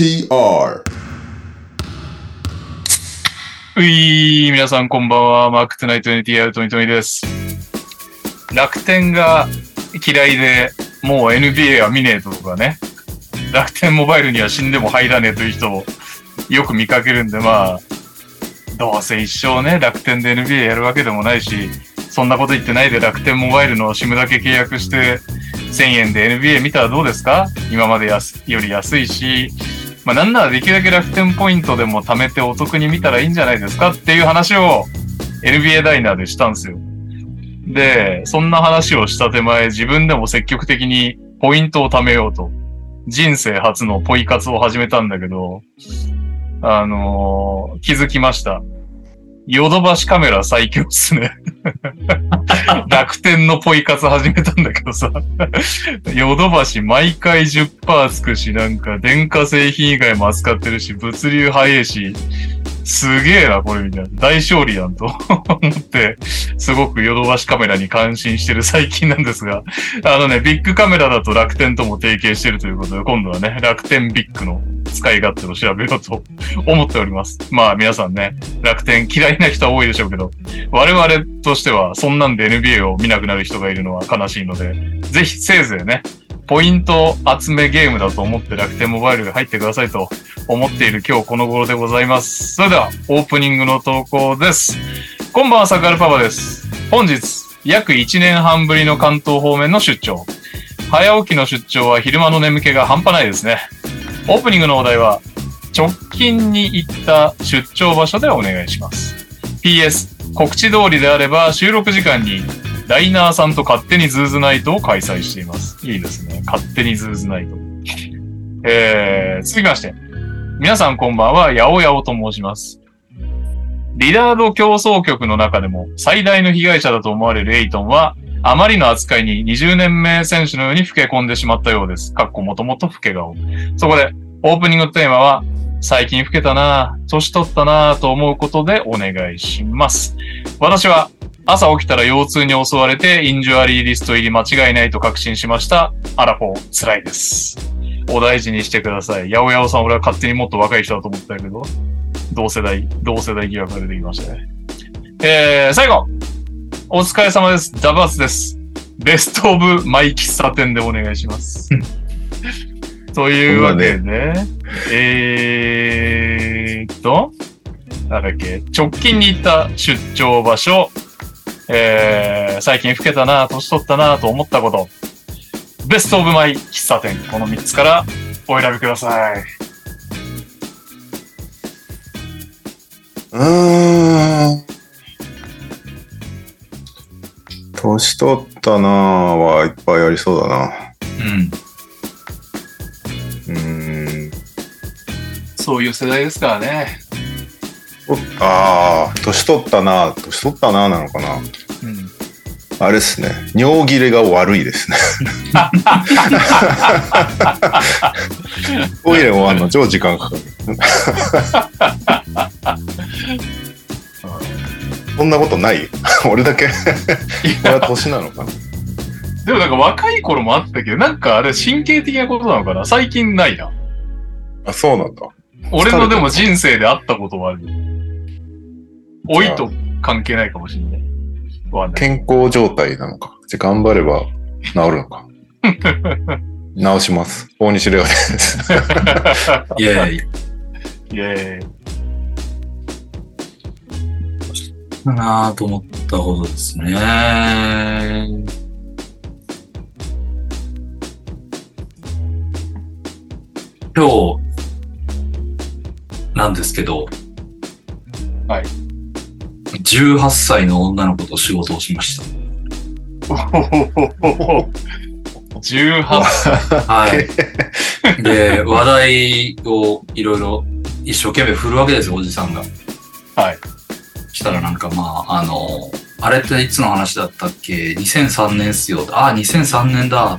TR うい、皆さんこんばんは。マークトゥナイト NTR トニトニです。楽天が嫌いで、もう NBA は見ねえとかね。楽天モバイルには死んでも入らねえという人をよく見かけるんで、まあ、どうせ一生ね、楽天で NBA やるわけでもないし、そんなこと言ってないで楽天モバイルの SIM だけ契約して、1000円で NBA 見たらどうですか？今までより安いし、まあなんならできるだけ楽天ポイントでも貯めてお得に見たらいいんじゃないですかっていう話を NBA ダイナーでしたんですよ。で、そんな話をした手前、自分でも積極的にポイントを貯めようと、人生初のポイ活を始めたんだけど、あのー気づきました。ヨドバシカメラ最強っすね。楽天のポイ活始めたんだけどさ。ヨドバシ毎回10%つくし、なんか電化製品以外も扱ってるし、物流早いし、すげえな、これみたいな。大勝利やんと 思って、すごくヨドバシカメラに感心してる最近なんですが、あのね、ビッグカメラだと楽天とも提携してるということで、今度はね、楽天ビッグの使い勝手を調べようと 思っております。まあ皆さんね、楽天嫌いな人は多いでしょうけど、我々としてはそんなんで NBA を見なくなる人がいるのは悲しいので、ぜひせいぜいね、ポイント集めゲームだと思って楽天モバイルが入ってくださいと思っている今日この頃でございます。それでは、オープニングの投稿です。こんばんは、サクアルパパです。本日、約1年半ぶりの関東方面の出張。早起きの出張は昼間の眠気が半端ないですね。オープニングのお題は、直近に行った出張場所でお願いします。PS、告知通りであれば収録時間にダイナーさんと勝手にズーズナイトを開催しています。いいですね。勝手にズーズナイト。えー、続きまして。皆さんこんばんは、ヤオヤオと申します。リダード競争局の中でも最大の被害者だと思われるエイトンは、あまりの扱いに20年目選手のように老け込んでしまったようです。かっこもともと老け顔。そこで、オープニングテーマは、最近老けたなぁ、年取ったなぁと思うことでお願いします。私は、朝起きたら腰痛に襲われて、インジュアリーリスト入り間違いないと確信しました。アラフォー、辛いです。お大事にしてください。ヤオヤオさん、俺は勝手にもっと若い人だと思ったけど、同世代、同世代疑惑が出てきましたね。えー、最後お疲れ様です。ダバースです。ベストオブマイ喫茶店でお願いします。というわけで、えーっと、なんだっけ、直近に行った出張場所、えー、最近老けたな、年取ったなと思ったこと、ベストオブマイ喫茶店、この3つからお選びください。うーん。年取ったなぁはいっぱいありそうだな。うん。うーん。そういう世代ですからね。おああ、年取ったなぁ年取ったなぁなのかなうん。あれですね。尿切れが悪いですね。トイレ終わんの超時間かかる。そんなことない？俺だけ？俺は年なのかなでもなんか若い頃もあったけど、なんかあれ神経的なことなのかな？最近ないな。あ、そうなんだ。俺のでも人生であったことはある。老いと関係ないかもしれない。健康状態なのか。じゃあ頑張れば治るのか。治します。大西レオです。イェーイ。イェーイ。だなぁと思ったことですね。今日、なんですけど、はい。18歳の女の子と仕事をしました。18歳。はい。で、話題をいろいろ一生懸命振るわけですよ、おじさんが。はい。したらなんかまあ、あの、あれっていつの話だったっけ ?2003 年っすよ。あ、2003年だ。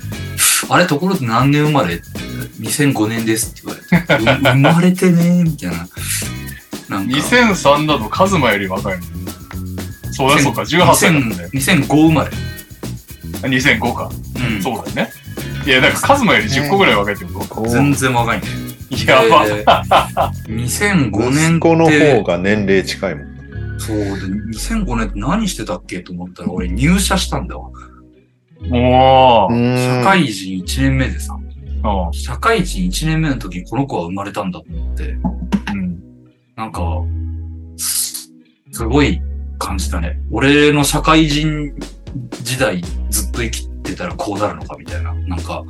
あれところで何年生まれ ?2005 年ですって言われて。う生まれてねみたいな。なんか2003だとカズマより若いの。そうだ、そうか、18歳なんだよ。2005生まれ。2005か。うん。そうだよね。いや、なんかカズマより10個ぐらい若いってこと？全然若いね。やば。で2005年って。息子の方が年齢近いもん。そうで、2005年って何してたっけと思ったら、俺入社したんだわ。もう、社会人1年目でさ、うん社会人1年目の時にこの子は生まれたんだと思って、うん。なんか、すすごい感じたね。俺の社会人時代ずっと生きてたらこうなるのかみたいな、なんか、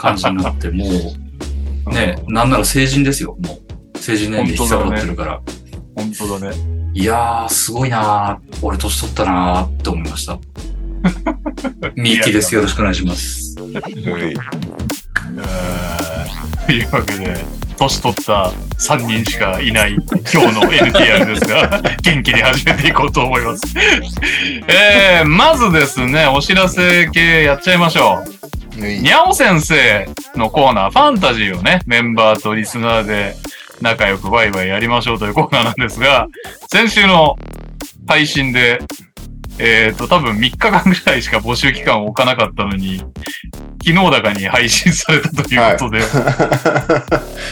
感じになって、もう、ね、なんなら成人ですよ、もう。成人年齢引き下がってるから。本当だね。いやー、すごいなー。俺年取ったなーって思いました。ミッキーです。よろしくお願いします。というわけで、年取った3人しかいない今日の NTR ですが、元気に始めていこうと思います。えー、まずですね、お知らせ系やっちゃいましょう。にゃお先生のコーナー、ファンタジーをね、メンバーとリスナーで仲良くワイワイやりましょうというコーナーなんですが、先週の配信で、えっ、と、多分3日間ぐらいしか募集期間を置かなかったのに、昨日高に配信されたということで、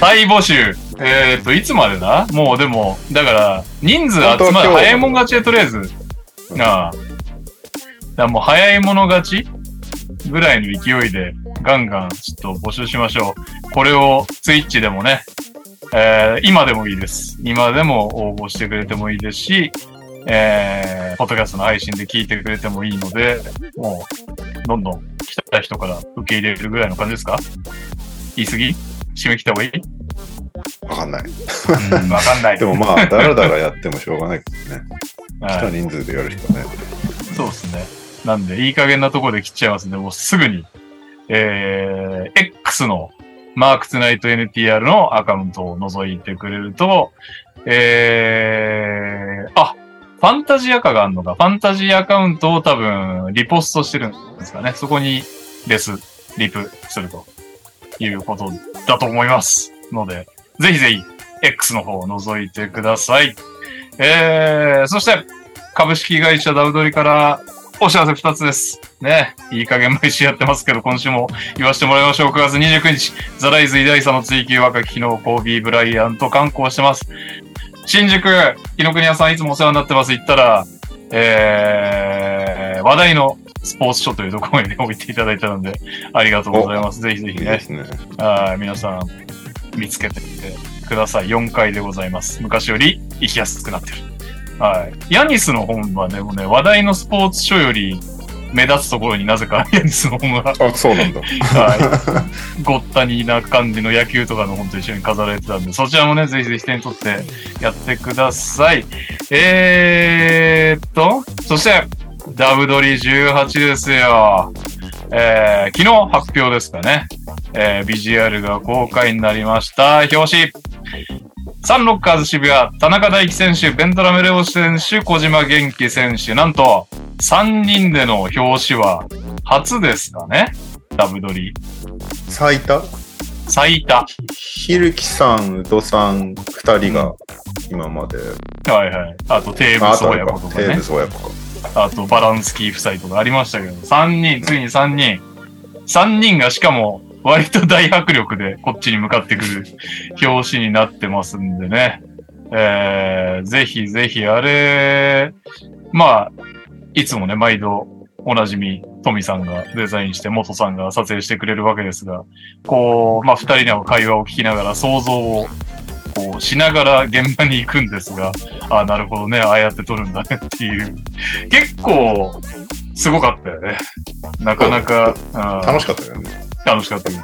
再募集。えっ、と、いつまでだ？もうでも、だから、人数集まる、早いもん勝ちでとりあえず、うんああ。だもう早い者勝ちぐらいの勢いで、ガンガンちょっと募集しましょう。これをツイッチでもね、えー今でもいいです。今でも応募してくれてもいいですし、えー、ポッドキャストの配信で聞いてくれてもいいので、もう、どんどん来た人から受け入れるぐらいの感じですか？言い過ぎ？締め切った方がいい？わかんない。うん、わかんない。でもまあ、だらだらやってもしょうがないけどね。来たはい人数でやるしかね。そうですね。なんで、いい加減なところで切っちゃいますんで、もうすぐに、えー、X のマークツナイト NTR のアカウントを覗いてくれると、えー、あ、ファンタジアカがあるのか、ファンタジーアカウントを多分、リポストしてるんですかね。そこに、レス、リプするということだと思います。ので、ぜひぜひ、X の方を覗いてください。えー、そして、株式会社ダウドリからお知らせ二つです。ね。いい加減毎週やってますけど、今週も言わせてもらいましょう。9月29日、ザライズ偉大さの追求若き機能、コービー・ブライアント観光してます。新宿、紀ノ国屋さんいつもお世話になってます。行ったら、えー、話題のスポーツ書というところにね、置いていただいたので、ありがとうございます。ぜひぜひねいいね。はい、皆さん見つけてみてください。4階でございます。昔より行きやすくなってる。はい。ヤニスの本はね、もうね、話題のスポーツ書より目立つところになぜかヤニスの本が、あ、そうなんだ。はい。ごったにな感じの野球とかの本と一緒に飾られてたんで、そちらもね、ぜひぜひ手に取ってやってください。えーっと、そして、ダブドリ18ですよ。えー、昨日発表ですかね。えー、ビジュアルが公開になりました。表紙。サンロッカーズ渋谷、田中大輝選手、ベントラメレオ選手、小島元気選手、なんと、3人での表紙は初ですかね。ダブドリ。最多最多。ひるきさん、うどさん、二人が今まで。はいはい。あと、テーブス親子とかねテーブ。ス親子か。あと、バランスキー夫妻とかありましたけど、3人、ついに3人。3人がしかも、割と大迫力でこっちに向かってくる表紙になってますんでね。えー、ぜひぜひ、あれ、まあ、いつもね、毎度おなじみ、トミさんがデザインして、元さんが撮影してくれるわけですが、こう、まあ、二人の会話を聞きながら想像を、こう、しながら現場に行くんですが、あなるほどね、ああやって撮るんだねっていう。結構、すごかったよね。なかなか、うん楽しかったよね。楽しかったけど。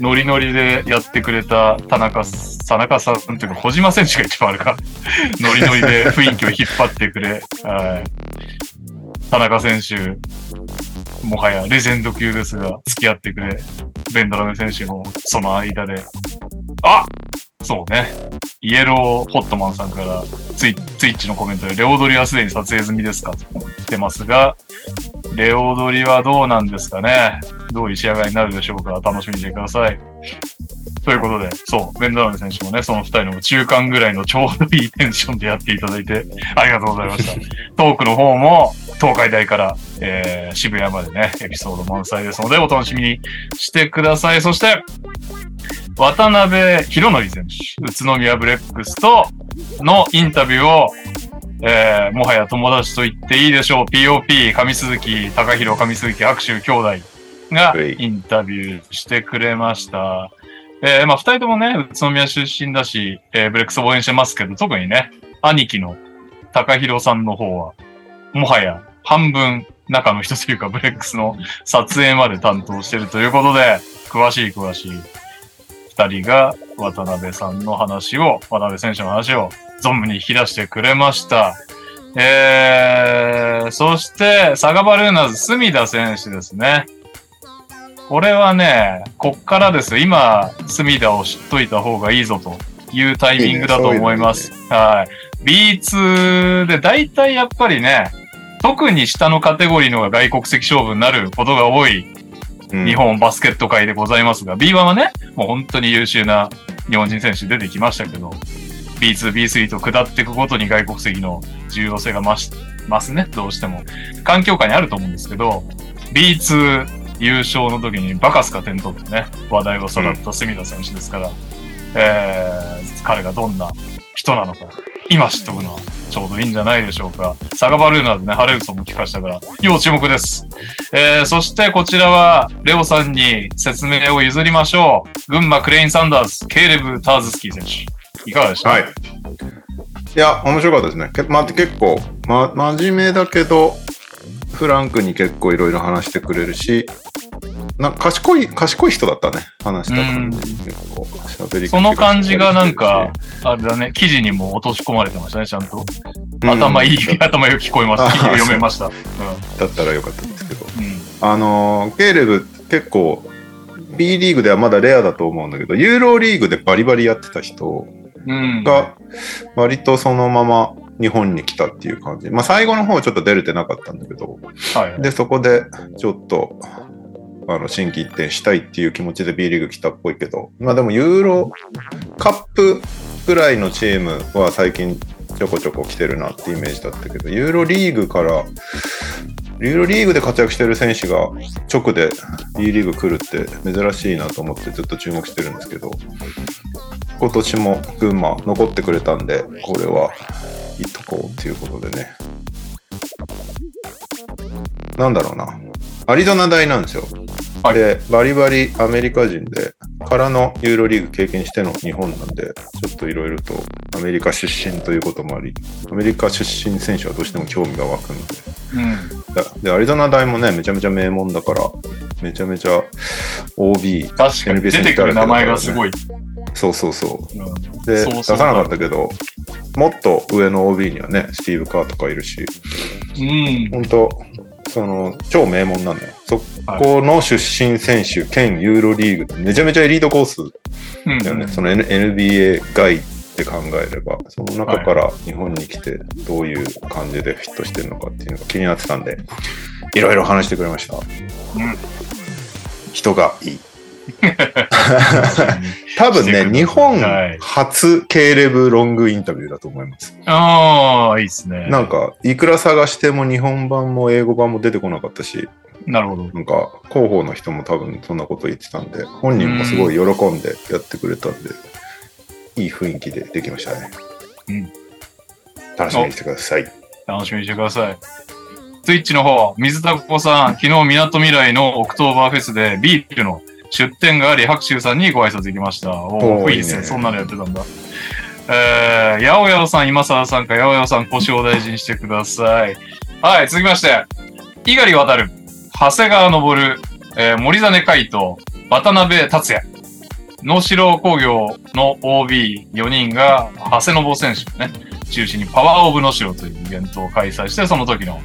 ノリノリでやってくれた田中、田中さんっていうか小島選手が一番あるか。ノリノリで雰囲気を引っ張ってくれ。はい。田中選手、もはやレジェンド級ですが、付き合ってくれ。ベンドラメ選手もその間で。あそうね。イエローホットマンさんからツイツイッチのコメントで、レオドリはすでに撮影済みですか？と言ってますが、レオドリはどうなんですかね？どういう仕上がりになるでしょうか？楽しみにしてください。ということで、そう、ベンドラメ選手もね、その二人の中間ぐらいのちょうどいいテンションでやっていただいて、ありがとうございました。トークの方も、東海大から、えー、渋谷までね、エピソード満載ですので、お楽しみにしてください。そして、渡辺博則選手、宇都宮ブレックスとのインタビューを、えー、もはや友達と言っていいでしょう。POP、上鈴木、高弘、上鈴木、握手兄弟がはいインタビューしてくれました。えー、まあ、二人ともね、宇都宮出身だし、えー、ブレックスを応援してますけど、特にね、兄貴の高弘さんの方は、もはや半分中の人というか、ブレックスの撮影まで担当してるということで、詳しい詳しい二人が渡辺さんの話を、渡辺選手の話を存分に引き出してくれました。えー、そして、サガバルーナーズ、隅田選手ですね。これはね、こっからですよ。今、隅田を知っといた方がいいぞというタイミングだと思います。はい。B2 で大体やっぱりね、特に下のカテゴリーのが外国籍勝負になることが多いうん日本バスケット界でございますが、B1 はね、もう本当に優秀な日本人選手出てきましたけど、B2、B3 と下っていくごとに外国籍の重要性が増しますね、どうしても。環境下にあると思うんですけど、B2 優勝の時にバカスカ点取ってね、話題をさらった隅田選手ですから、えー、彼がどんな人なのか、今知っておくのはちょうどいいんじゃないでしょうか。サガバルーナでね、ハレルソンも聞かしたから、要注目です。えー、そしてこちらは、レオさんに説明を譲りましょう。群馬クレイン・サンダース、ケーレブ・ターズスキー選手。いかがでした？はい。いや、面白かったですね。けまあ、結構、ま、真面目だけど、フランクに結構いろいろ話してくれるし、な賢い、賢い人だったね。話した感じ。結構、喋りその感じがなんかし、あれだね、記事にも落とし込まれてましたね、ちゃんと。うん頭いい、頭よく聞こえました。読めました。うだったらよかったんですけど。ん。うん。あのーケーレブ結構 B リーグではまだレアだと思うんだけど、ユーロリーグでバリバリやってた人うん。が割とそのまま日本に来たっていう感じ。まあ最後の方ちょっと出れてなかったんだけど、はい。で、そこでちょっと、あの、新規一転したいっていう気持ちで B リーグ来たっぽいけど、まあでもユーロカップぐらいのチームは最近ちょこちょこ来てるなってイメージだったけど、ユーロリーグから、ユーロリーグで活躍してる選手が直で B リーグ来るって珍しいなと思ってずっと注目してるんですけど、今年も群馬残ってくれたんで、これはいとこっていうことでね。なんだろうな。アリゾナ大なんですよ。はいで、バリバリアメリカ人で、からのユーロリーグ経験しての日本なんで、ちょっといろいろとアメリカ出身ということもあり、アメリカ出身選手はどうしても興味が湧くので。うん。だで、アリゾナ大もね、めちゃめちゃ名門だから、めちゃめちゃ OB、確かに出てくる名前がすごい。そうそうそう。うん。で、出さなかったけど、もっと上の OB にはね、スティーブ・カーとかいるし、うん。本当その、超名門なんだよ。そこの出身選手兼ユーロリーグ、めちゃめちゃエリートコースうん。だよね。その N- NBA 外って考えれば、その中から日本に来てどういう感じでフィットしてるのかっていうのが気になってたんで、いろいろ話してくれました。うん人がいい。多分ね、日本はい初ケーレブロングインタビューだと思います。ああ、いいですね。なんか、いくら探しても日本版も英語版も出てこなかったし、なるほど。なんか、広報の人も多分そんなこと言ってたんで、本人もすごい喜んでやってくれたんで、いい雰囲気でできましたね。うん楽しみにしてください。楽しみにしてください。ツイッチの方、水田子さん、昨日、港未来のオクトーバーフェスでビールの出店があり、白秋さんにご挨拶行きました。おおいいですね。そんなのやってたんだ。えー、やおやおさん、今沢さんか、やおやおさん、腰を大事にしてください。はい、続きまして、猪狩渡る、長谷川昇、えー、森実海斗、渡辺達也、能代工業の OB4 人が、長谷信選手ね、中心にパワーオブ能代というイベントを開催して、その時の、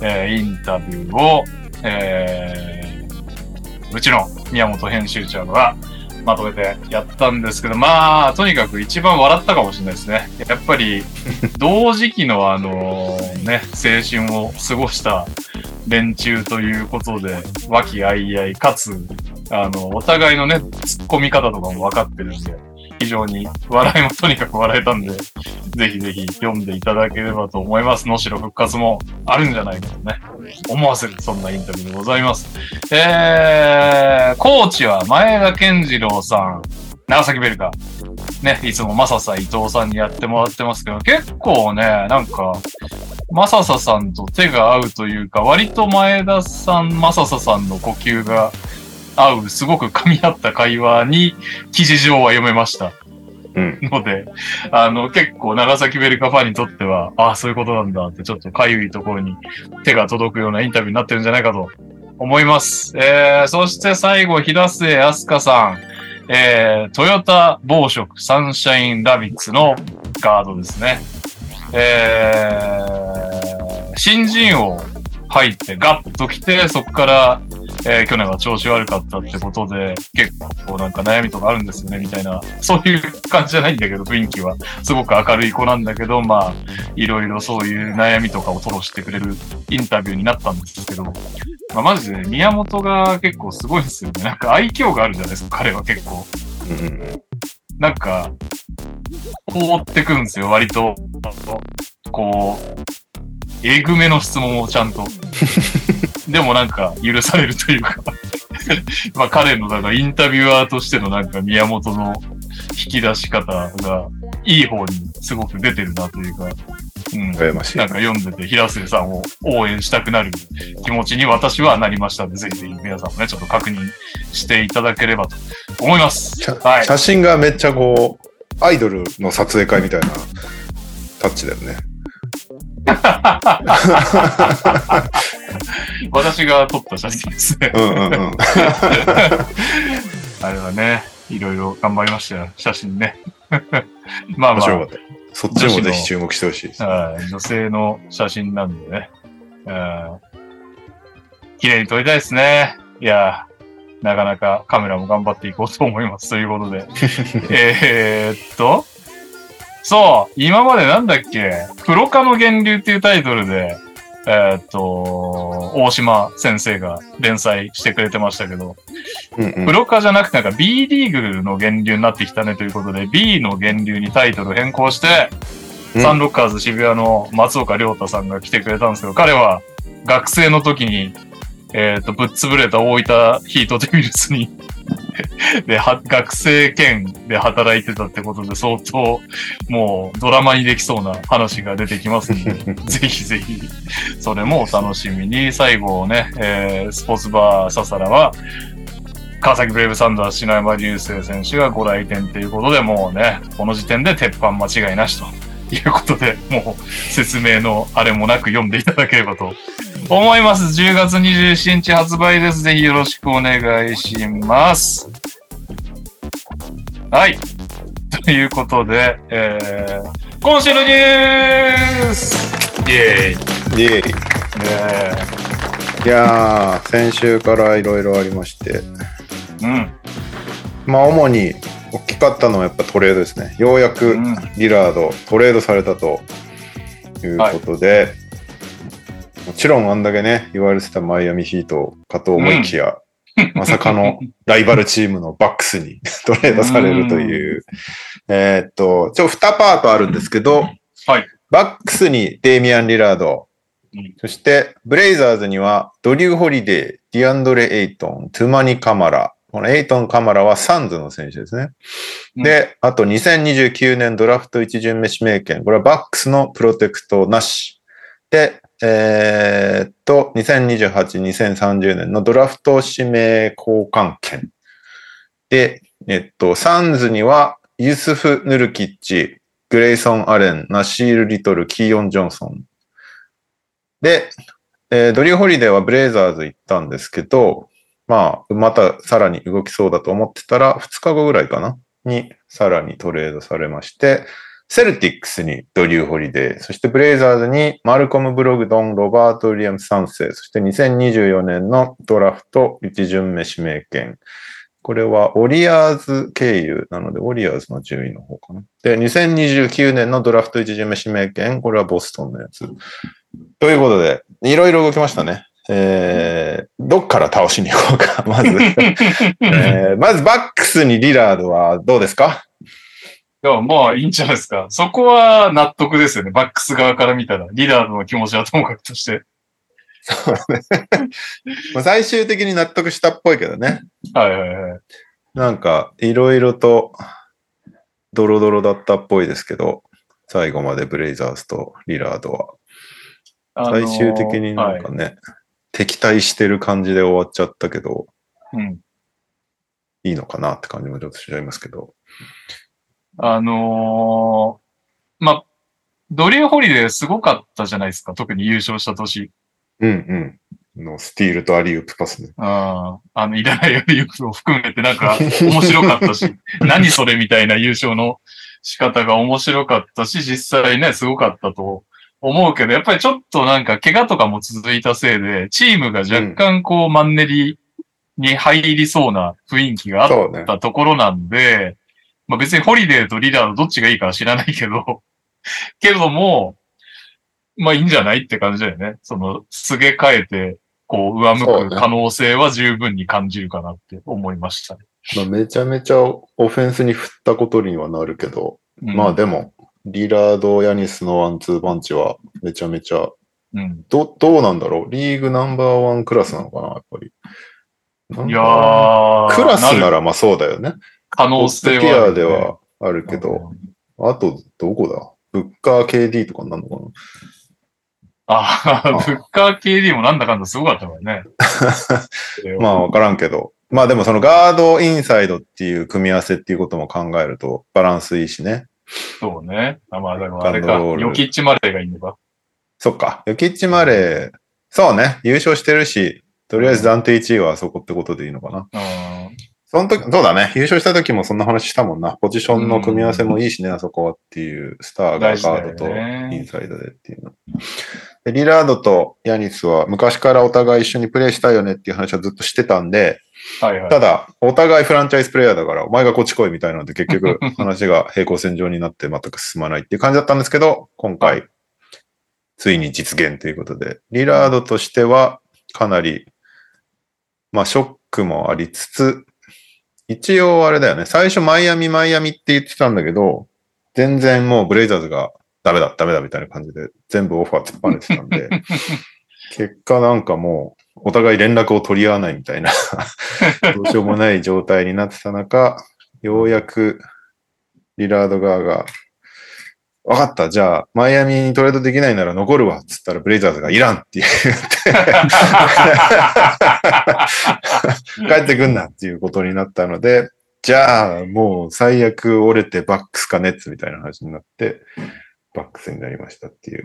えーインタビューを、えーうちの宮本編集長がまとめてやったんですけど、まあ、とにかく一番笑ったかもしれないですね。やっぱり、同時期のあのね、青春を過ごした連中ということで、和気あいあい、かつ、あの、お互いのね、突っ込み方とかも分かってるんで、非常に笑いもとにかく笑えたんで、ぜひぜひ読んでいただければと思います。能代復活もあるんじゃないかとね、思わせる、そんなインタビューでございます。えー、コーチは前田健次郎さん。長崎ベルカ。ね、いつもマササ伊藤さんにやってもらってますけど、結構ね、なんか、マササさんと手が合うというか、割と前田さん、マササさんの呼吸が合う、すごく噛み合った会話に記事上は読めました。うん。ので、あの、結構長崎ベルカファンにとっては、ああ、そういうことなんだって、ちょっとかゆいところに手が届くようなインタビューになってるんじゃないかと思います。えー、そして最後、平末飛鳥さん、えー、トヨタ暴食サンシャインラビッツのガードですね。えー、新人王入ってガッと来て、そこから、えー去年は調子悪かったってことで、結構なんか悩みとかあるんですよね、みたいな。そういう感じじゃないんだけど、雰囲気は。すごく明るい子なんだけど、まあ、いろいろそういう悩みとかを吐露してくれるインタビューになったんですけど、まあ、マジで宮本が結構すごいんですよね。なんか愛嬌があるじゃないですか、彼は結構。なんか、放ってくんですよ、割と。こう、えぐめの質問をちゃんと。でもなんか許されるというか。まあ彼のなんかインタビュアーとしてのなんか宮本の引き出し方がいい方にすごく出てるなというか。うん。羨ましいなん。か読んでて、平末さんを応援したくなる気持ちに私はなりましたので、ぜひぜひ皆さんもね、ちょっと確認していただければと思います。写はい。写真がめっちゃこう、アイドルの撮影会みたいなタッチだよね。私が撮った写真ですね。うんうんうん。あれはね、いろいろ頑張りましたよ、写真ね。まあまあ。そっちもぜひ注目してほしいです。はい、女性の写真なんでね。うん綺麗に撮りたいですね。いやー、なかなかカメラも頑張っていこうと思います。ということで。えーっと、そう、今までなんだっけ、プロ化の源流っていうタイトルで、えーっと、大島先生が連載してくれてましたけど、うんうん。プロ化じゃなくてなんか B リーグの源流になってきたねということで、B の源流にタイトル変更して、うん。サンロッカーズ渋谷の松岡亮太さんが来てくれたんですけど、彼は学生の時に、えっ、と、ぶっ潰れた大分ヒートデビルスに で、は、学生兼で働いてたってことで、相当、もうドラマにできそうな話が出てきますんで、ぜひぜひ、それもお楽しみに。最後ね、えースポーツバーササラは、川崎ブレイブサンダース篠山流星選手がご来店ということで、もうね、この時点で鉄板間違いなしということで、もう説明のあれもなく読んでいただければと思います。10月27日発売です。ぜひよろしくお願いします。はい。ということで、えー、今週のニュースイェーイ。イエーイえいやー、先週からいろいろありまして、ー、うん。まあ主に大きかったのはやっぱトレードですね。ようやうくん。リラードトレードされたということで、もちろんあんだけね、言われてたマイアミヒートかと思いきや、まさかのライバルチームのバックスに トレードされるという。えーっと、ちょ、2パートあるんですけど、はいバックスにデイミアン・リラード、うんそしてブレイザーズにはドリュー・ホリデー、ディアンドレ・エイトン、トゥマニ・カマラ。このエイトン・カマラはサンズの選手ですね。うんで、あと2029年ドラフト1巡目指名権。これはバックスのプロテクトなし。で、えーっと、2028、2030年のドラフト指名交換権。で、えっと、サンズにはユスフ・ヌルキッチ、グレイソン・アレン、ナシール・リトル、キーヨン・ジョンソン。で、えードリュー・ホリデーはブレイザーズ行ったんですけど、まあ、またさらに動きそうだと思ってたら、2日後ぐらいかなにさらにトレードされまして、セルティックスにドリュー・ホリデー、そしてブレイザーズにマルコム・ブログドン、ロバート・ウィリアムス3世、そして2024年のドラフト1巡目指名権。これはオリアーズ経由なので、オリアーズの順位の方かな。で、2029年のドラフト1巡目指名権、これはボストンのやつ。ということで、いろいろ動きましたね。えー、どっから倒しに行こうか、まず。えーまずバックスにリラードはどうですか？いや、まあいいんじゃないですか。そこは納得ですよね。バックス側から見たら。リーダーの気持ちはともかくとして。まあ最終的に納得したっぽいけどね。はいはいはい。なんか、いろいろと、ドロドロだったっぽいですけど、最後までブレイザーズとリラードは。あのー最終的になんかはいね、敵対してる感じで終わっちゃったけど、うん。いいのかなって感じもちょっとしちゃいますけど。あのーまあ、ドリュー・ホリデーすごかったじゃないですか。特に優勝した年。うんうん。のスティールとアリウープパスね。ああの、いらないよりを含めてなんか面白かったし、何それみたいな優勝の仕方が面白かったし、実際ね、すごかったと思うけど、やっぱりちょっとなんか怪我とかも続いたせいで、チームが若干こうマンネリに入りそうな雰囲気があっ。たところなんで、まあ別にホリデーとリラードどっちがいいかは知らないけど、けども、まあいいんじゃないって感じだよね。その、すげ替えて、こう、上向く可能性は十分に感じるかなって思いましたね。まあ、めちゃめちゃオフェンスに振ったことにはなるけど、うんまあでも、リラード、ヤニスのワンツーパンチはめちゃめちゃ、うん。ど、どうなんだろう？リーグナンバーワンクラスなのかなやっぱり。いやー、クラスなるらまあそうだよね。可能性は、ピアではあるけど、あとどこだ？ブッカー KD とかになるのかな？ああ、ブッカー KD もなんだかんだすごかったからね。まあわからんけど。まあでもそのガードインサイドっていう組み合わせっていうことも考えるとバランスいいしね。そうね。あまあ、だからあれか、ヨキッチマレーがいいのか。そっか。ヨキッチマレー、そうね。優勝してるし、とりあえず暫定1位はあそこってことでいいのかな。うん。その時、そうだね。優勝した時もそんな話したもんな。ポジションの組み合わせもいいしね、あそこはっていう、スターがガードとねインサイドでっていうの。でリラードとヤニスは昔からお互い一緒にプレーしたいよねっていう話はずっとしてたんで、はいはい。ただ、お互いフランチャイズプレイヤーだから、お前がこっち来いみたいなので、結局話が平行線上になって全く進まないっていう感じだったんですけど、今回、ついに実現ということで、リラードとしてはかなり、まあショックもありつつ、一応あれだよね、最初マイアミ、マイアミって言ってたんだけど、全然もうブレイザーズがダメだ、ダメだみたいな感じで、全部オファー突っぱねてたんで、結果なんかもう、お互い連絡を取り合わないみたいな どうしようもない状態になってた中、ようやくリラード側が、わかった、じゃあ、マイアミにトレードできないなら残るわ、つったらブレイザーズがいらんって言って、帰ってくんなっていうことになったので、じゃあ、もう最悪折れてバックスかネッツみたいな話になって、バックスになりましたっていう。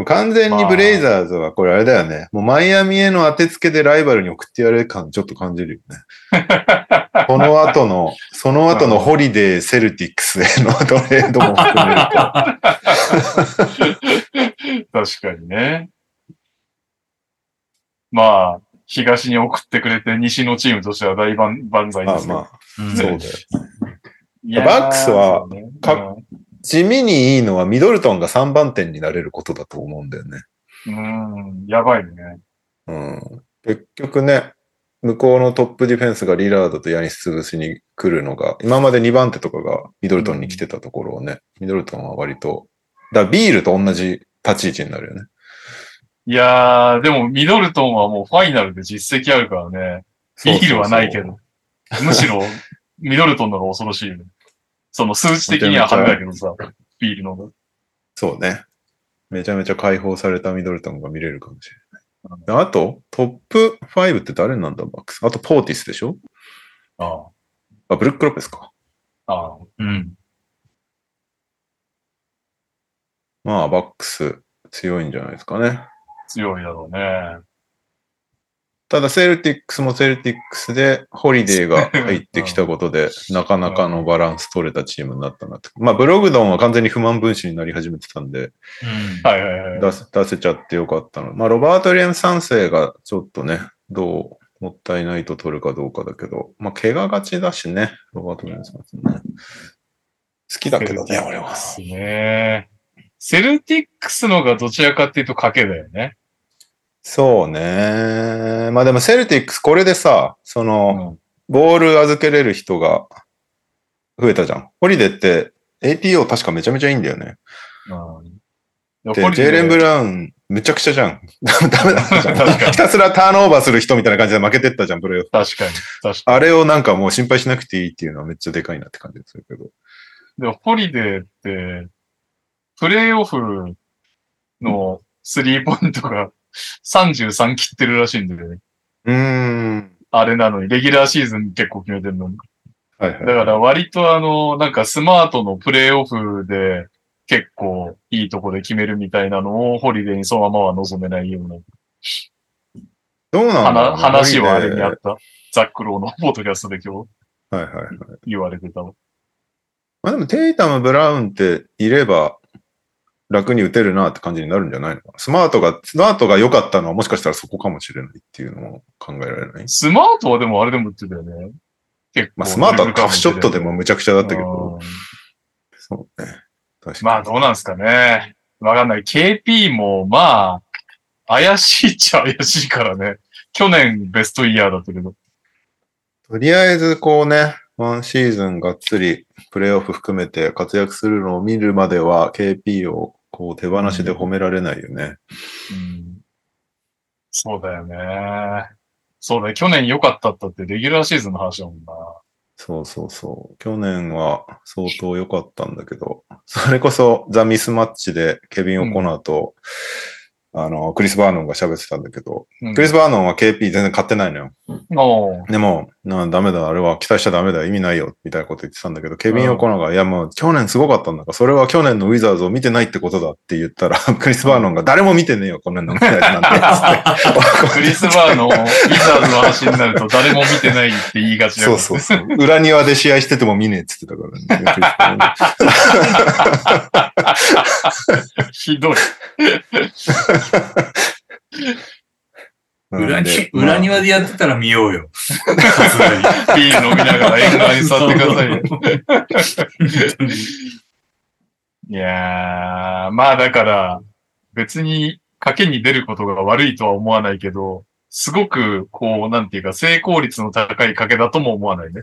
も完全にブレイザーズはこれあれだよね。もうマイアミへの当てつけでライバルに送ってやる感ちょっと感じるよね。この後の、その後のホリデーセルティックスへのトレードも含めると。確かにね。まあ、東に送ってくれて、西のチームとしては大万万歳ですけど。まあまあ、うんそうだよ。いやーバックスはか地味にいいのはミドルトンが3番手になれることだと思うんだよね。うん、うんやばいね。うん。結局ね、向こうのトップディフェンスがリラードとヤニス潰しに来るのが、今まで2番手とかがミドルトンに来てたところをね、ミドルトンは割と、だビールと同じ立ち位置になるよね。いやー、でもミドルトンはもうファイナルで実績あるからね。ビールはないけど。むしろ、ミドルトンの方が恐ろしいよね。その数値的には派手だけどさ、ビールの方が。そうね。めちゃめちゃ解放されたミドルトンが見れるかもしれない。あと、トップ5って誰なんだ、バックス？あと、ポーティスでしょ？ああ、ブルック・ロペスか。あ、ああ、うん。まあ、バックス強いんじゃないですかね。強いだろうね。ただ、セルティックスもセルティックスで、ホリデーが 入ってきたことで、なかなかのバランス取れたチームになったなって。まあ、ブログドンは完全に不満分子になり始めてたんで、うん。はいはいはい。出せ出せちゃってよかったの。まあ、ロバート・ウィリアム3世がちょっとね、どう、もったいないと取るかどうかだけど、まあ、怪我がちだしね、ロバート・ウィリアム3世ね。好きだけどね、俺は。ですね。セルティックスのがどちらかっていうと賭けだよね。そうね。まあでもセルティックスこれでさ、その、うんボール預けれる人が増えたじゃん。ホリデーって ATO 確かめちゃめちゃいいんだよね。うんで、ジェイレン・ブラウン、むちゃくちゃじゃん。ダメだったじゃん。ひたすらターンオーバーする人みたいな感じで負けてったじゃん、プレーオフ。確かに。確かに。あれをなんかもう心配しなくていいっていうのはめっちゃでかいなって感じでするけど。でも、ホリデーって、プレイオフのスリーポイントが33切ってるらしいんだよね。うーん。あれなのに、レギュラーシーズン結構決めてるのに。はいはい。だから割とあの、なんかスマートのプレイオフで結構いいとこで決めるみたいなのをホリデーにそのままは望めないようなどうなんだろう話話はあれにあはった。ザックローのポッドキャストで今日いはいはい。言われてたわ。まあでも、テイタム、ブラウンっていれば楽に打てるなって感じになるんじゃないのかな。スマートが、スマートが良かったのはもしかしたらそこかもしれないっていうのも考えられない？スマートはでもあれでも言ってたよね。結構。まあ、スマートはカフショットでもむちゃくちゃだったけど、うんそうね。確かに。まあどうなんすかね。わかんない。KP もまあ、怪しいっちゃ怪しいからね。去年ベストイヤーだったけど。とりあえずこうね、ワンシーズンがっつりプレイオフ含めて活躍するのを見るまでは KP をこう手放しで褒められないよね。うんそうだよね。そうだよ。去年良かったったってレギュラーシーズンの話だもんな。そうそうそう。去年は相当良かったんだけど、それこそザ・ミスマッチでケビン・オコナーと、あの、クリス・バーノンが喋ってたんだけど、うんクリス・バーノンは KP 全然買ってないのよ。おうでも、なダメだ、あれは期待しちゃダメだ、意味ないよ、みたいなこと言ってたんだけど、ケビン・オコナーが、いやもう去年すごかったんだから、それは去年のウィザーズを見てないってことだって言ったら、クリス・バーノンが誰も見てねえよ、こんなの。クリス・バーのウィザーズの話になると誰も見てないって言いがちだそうそうそう。裏庭で試合してても見ねえって言ってたからね。ひどい。裏に裏庭でやってたら見ようよ。さすがにビール飲みながら縁側に座ってくださいよ。いやー、まあだから、別に賭けに出ることが悪いとは思わないけど、すごく、こう、なんていうか、成功率の高い賭けだとも思わないね。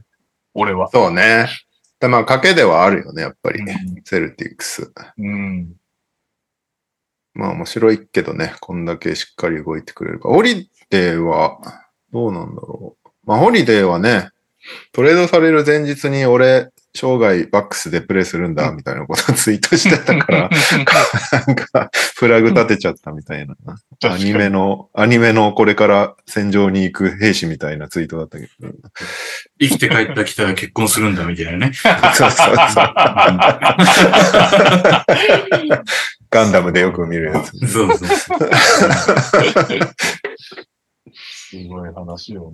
俺は。そうね。でまあ、賭けではあるよね、やっぱり。セルティックス。うん。まあ、面白いけどね、こんだけしっかり動いてくれるか。ホリデーは、どうなんだろう。まあ、ホリデーはね、トレードされる前日に俺、生涯バックスでプレイするんだ、みたいなことをツイートしてたから、なんか、フラグ立てちゃったみたいな。アニメの、アニメのこれから戦場に行く兵士みたいなツイートだったけど。生きて帰った来たら結婚するんだみたいなね。そうそうそう。ガンダムでよく見るやつ。そうそうそう。すごい話よ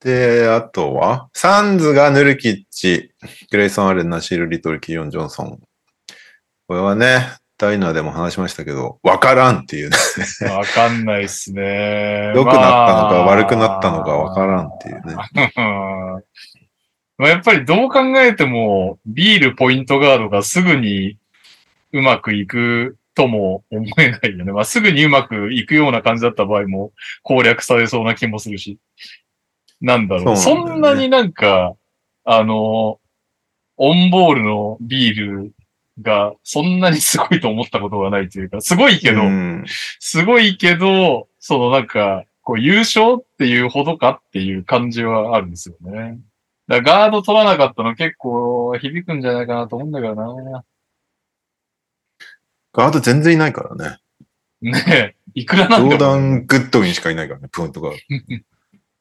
で、あとは、サンズがヌルキッチ、グレイソン・アレン、ナシール・リトル、キヨン・ジョンソン。これはね、ダイナーでも話しましたけど、わからんっていうね。なわかんないっすね。良くなったのかまあ悪くなったのかわからんっていうね。う んまあやっぱりどう考えても、ビールポイントガードがすぐにうまくいくとも思えないよね。まあすぐにうまくいくような感じだった場合も攻略されそうな気もするし。なんだろう。そんねんなになんか、あの、オンボールのビールがそんなにすごいと思ったことがないというか、すごいけど、うんすごいけど、そのなんか、こう優勝っていうほどかっていう感じはあるんですよね。だガード取らなかったの結構響くんじゃないかなと思うんだけどな。ガード全然いないからね。ねえ、いくらなんでも。ジョーダン・グッドウィンしかいないからね、ポイントが。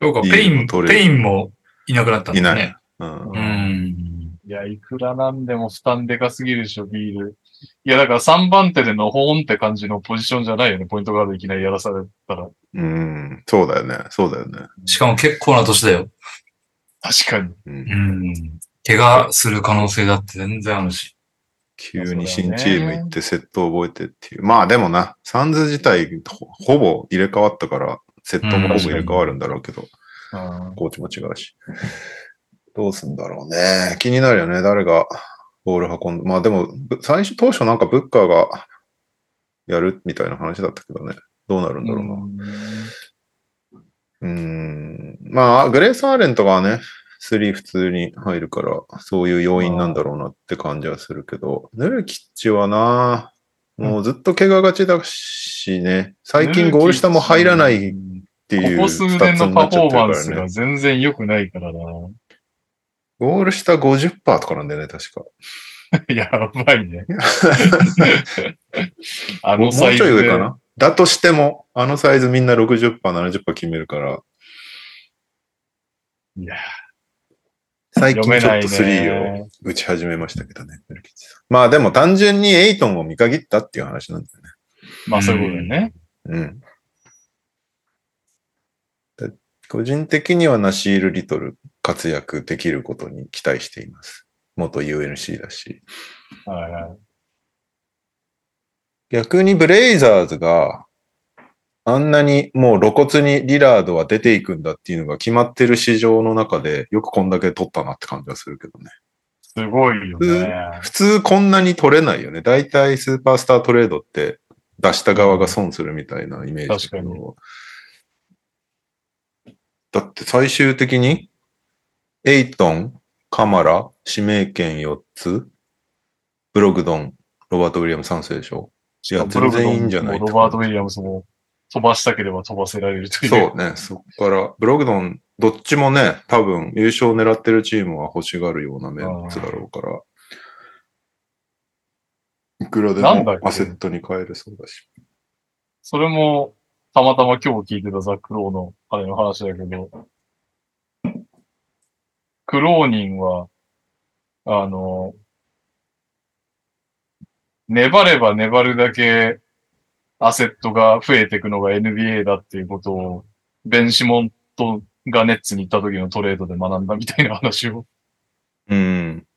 そうか、いいペイン、ペインもいなくなったんだね。うんう。ん。いや、いくらなんでも負担でかすぎるでしょ、ビール。いや、だから3番手でのほーんって感じのポジションじゃないよね、ポイントガードいきなりやらされたら。うん。そうだよね。そうだよね。しかも結構な年だよ。確かに。うんうん。怪我する可能性だって全然あるし。急に新チーム行ってセットを覚えてっていう。まあでもな、サンズ自体ほほぼ入れ替わったから、セットも入れ替わるんだろうけど、うんコーチも違うし。どうすんだろうね。気になるよね。誰がボール運んで。まあでも、ぶ最初、当初なんかブッカーがやるみたいな話だったけどね。どうなるんだろうな。うーん。まあ、グレイソン・アレンとかはね、3普通に入るから、そういう要因なんだろうなって感じはするけど、ヌルキッチはな、もうずっと怪我がちだしね、最近ゴール下も入らないっていうここ数年のパフォーマン。スが全然良くないからな。ゴール下50%とかなんだよね、確か。やばいね。あもうちょい上かな？だとしても、あのサイズみんな60%、70%決めるから、いや、最近ちょっと読めない3をね。打ち始めましたけどね、まあでも単純にエイトンを見限ったっていう話なんだよね。まあそういうことだよね。うん。で個人的にはナシール・リトル活躍できることに期待しています。元 UNC だし。はいはい。逆にブレイザーズがあんなにもう露骨にリラードは出ていくんだっていうのが決まってる市場の中でよくこんだけ取ったなって感じはするけどね。すごいよね。普通こんなに取れないよね。だいたいスーパースタートレードって出した側が損するみたいなイメージだけ確ど。だって最終的にエイトン、カマラ、指名権4つ、ブログドン、ロバート・ウィリアム3世でしょ？いや、全然いいんじゃないロバート・ウィリアムスも飛ばしたければ飛ばせられるという。そうね。そこから、ブログドン、どっちもね、多分優勝を狙ってるチームは欲しがるようなメンツだろうから、いくらでもアセットに変えれそうだし。それも、たまたま今日聞いてたザック・ローのあれの話だけど、クローニンは、あの、粘れば粘るだけアセットが増えていくのが NBA だっていうことを、ベンシモントがネッツに行った時のトレードで学んだみたいな話を。うん。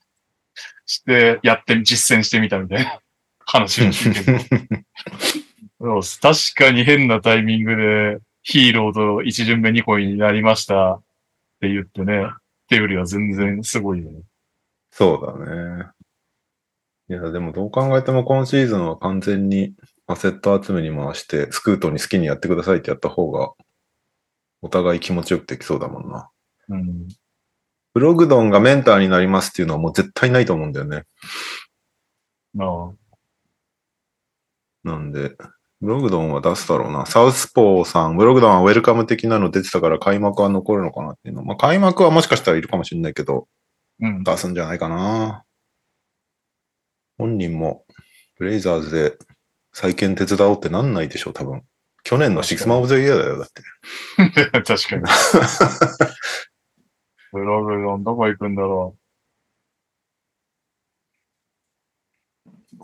して、やって、実践してみたみたいな話を聞いてる 確かに変なタイミングでヒーローと一巡目2個になりましたって言ってね、ってよりは全然すごいよね。そうだね。いや、でもどう考えても今シーズンは完全にアセット集めに回して、スクートに好きにやってくださいってやった方が、お互い気持ちよくできそうだもんな。うん。ブログドンがメンターになりますっていうのはもう絶対ないと思うんだよね。まなんで、ブログドンは出すだろうな。サウスポーさん、ブログドンはウェルカム的なの出てたから開幕は残るのかなっていうの。まあ開幕はもしかしたらいるかもしれないけど、あ、うん。出すんじゃないかな。本人も、ブレイザーズで再建手伝おうってなんないでしょう、多分。去年のシックスマンオブザイヤーだよ、だって。確かに。ブログドンどこ行くんだろ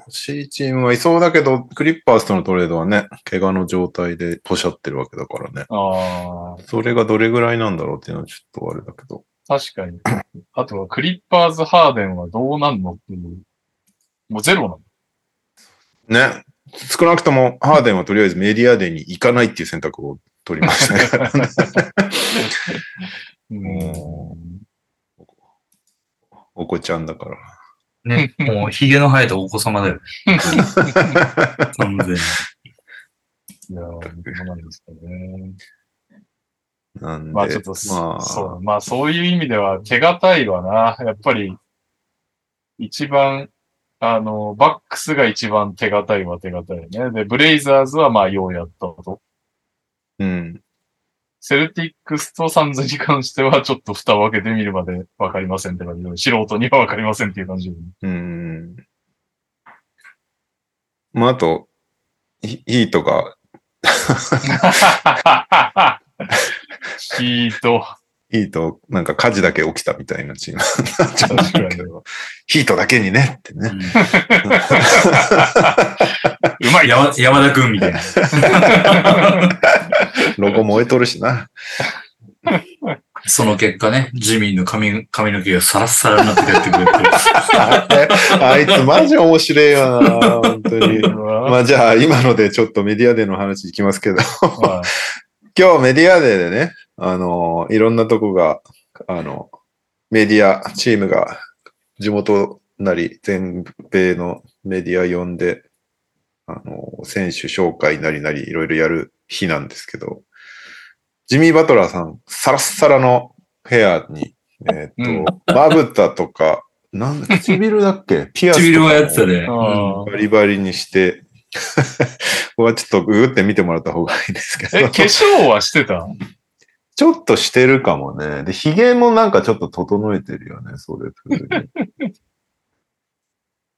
欲しいチームはいそうだけど、クリッパーズとのトレードはね、怪我の状態でポシャってるわけだからね。う。ああ、それがどれぐらいなんだろうっていうのはちょっとあれだけど。確かに。あとはクリッパーズ・ハーデンはどうなんのっていう。もうゼロなのね。少なくとも、ハーデンはとりあえずメディアデーに行かないっていう選択を取りましたね。うん。お子ちゃんだから。ね、もう髭の生えたお子様だよ。完全に。いやなんですかね。なんで、まあちょっとす、まあそう、まあそういう意味では手堅いわな。やっぱり、一番、あの、バックスが一番手堅いは手堅いよね。で、ブレイザーズはまあようやったと。うん。セルティックスとサンズに関してはちょっと蓋を開けてみるまでわかりませんって感じで、素人にはわかりませんっていう感じで。うん。まあ、あと、ヒヒートが、ヒート。ヒート、なんか火事だけ起きたみたいなチームになっちゃうんだけど、ヒートだけにねってね。う まい山山田くんみたいな。ロゴ燃えとるしな。その結果ね、ジミーの髪髪の毛がサラッサラになってやってくれて。あいつマジ面白いよな、本当に。ままあじゃあ今のでちょっとメディアデーの話いきますけど、あ、今日メディアデーでね、あの、いろんなとこが、あの、メディア、チームが地元なり全米のメディア呼んで、あの、選手紹介なりなりいろいろやる日なんですけど、ジミー・バトラーさん、サラッサラのヘアにえーっと、まぶたとか、なんだ、唇だっけ？ピアス唇はやってたね。あバリバリにして、ここはちょっとググって見てもらった方がいいですけえ、ど。化粧はしてたちょっとしてるかもね。で、髭もなんかちょっと整えてるよね、それ風に。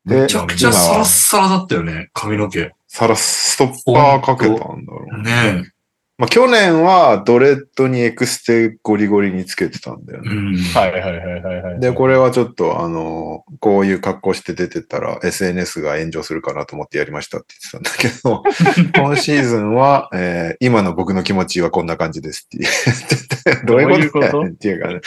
で めちゃくちゃサラッサラだったよね、髪の毛。サラストッパーかけたんだろうね。ねまあ、去年はドレッドにエクステゴリゴリにつけてたんだよえ。うね。ん。はいはいはいはいはい。で、これはちょっと、あの、こういう格好して出てたら SNS が炎上するかなと思ってやりましたって言ってたんだけど、今シーズンは、えー今の僕の気持ちはこんな感じですって言ってて、どういうことだよねっていうかね。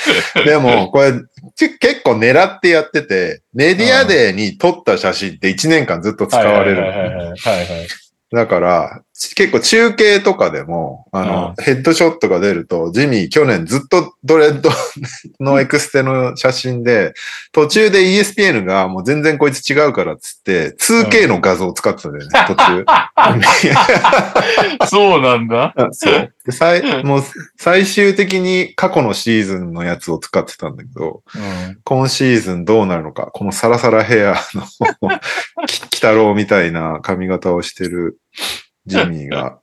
でも、これ、ち結構狙ってやってて、メディアデーに撮った写真って1年間ずっと使われるのはいはいはいはいはいはい。だから、ち結構中継とかでも、あの、ヘッドショットが出ると、ジミー去年ずっとドレッドのエクステの写真で、途中で ESPN がもう全然こいつ違うからっつって、2K の画像を使ってたんだよね、途中。そうなんだ。そう。で最もう最終的に過去のシーズンのやつを使ってたんだけど、うん。今シーズンどうなるのか、このサラサラヘアの き鬼太郎みたいな髪型をしてるジミーが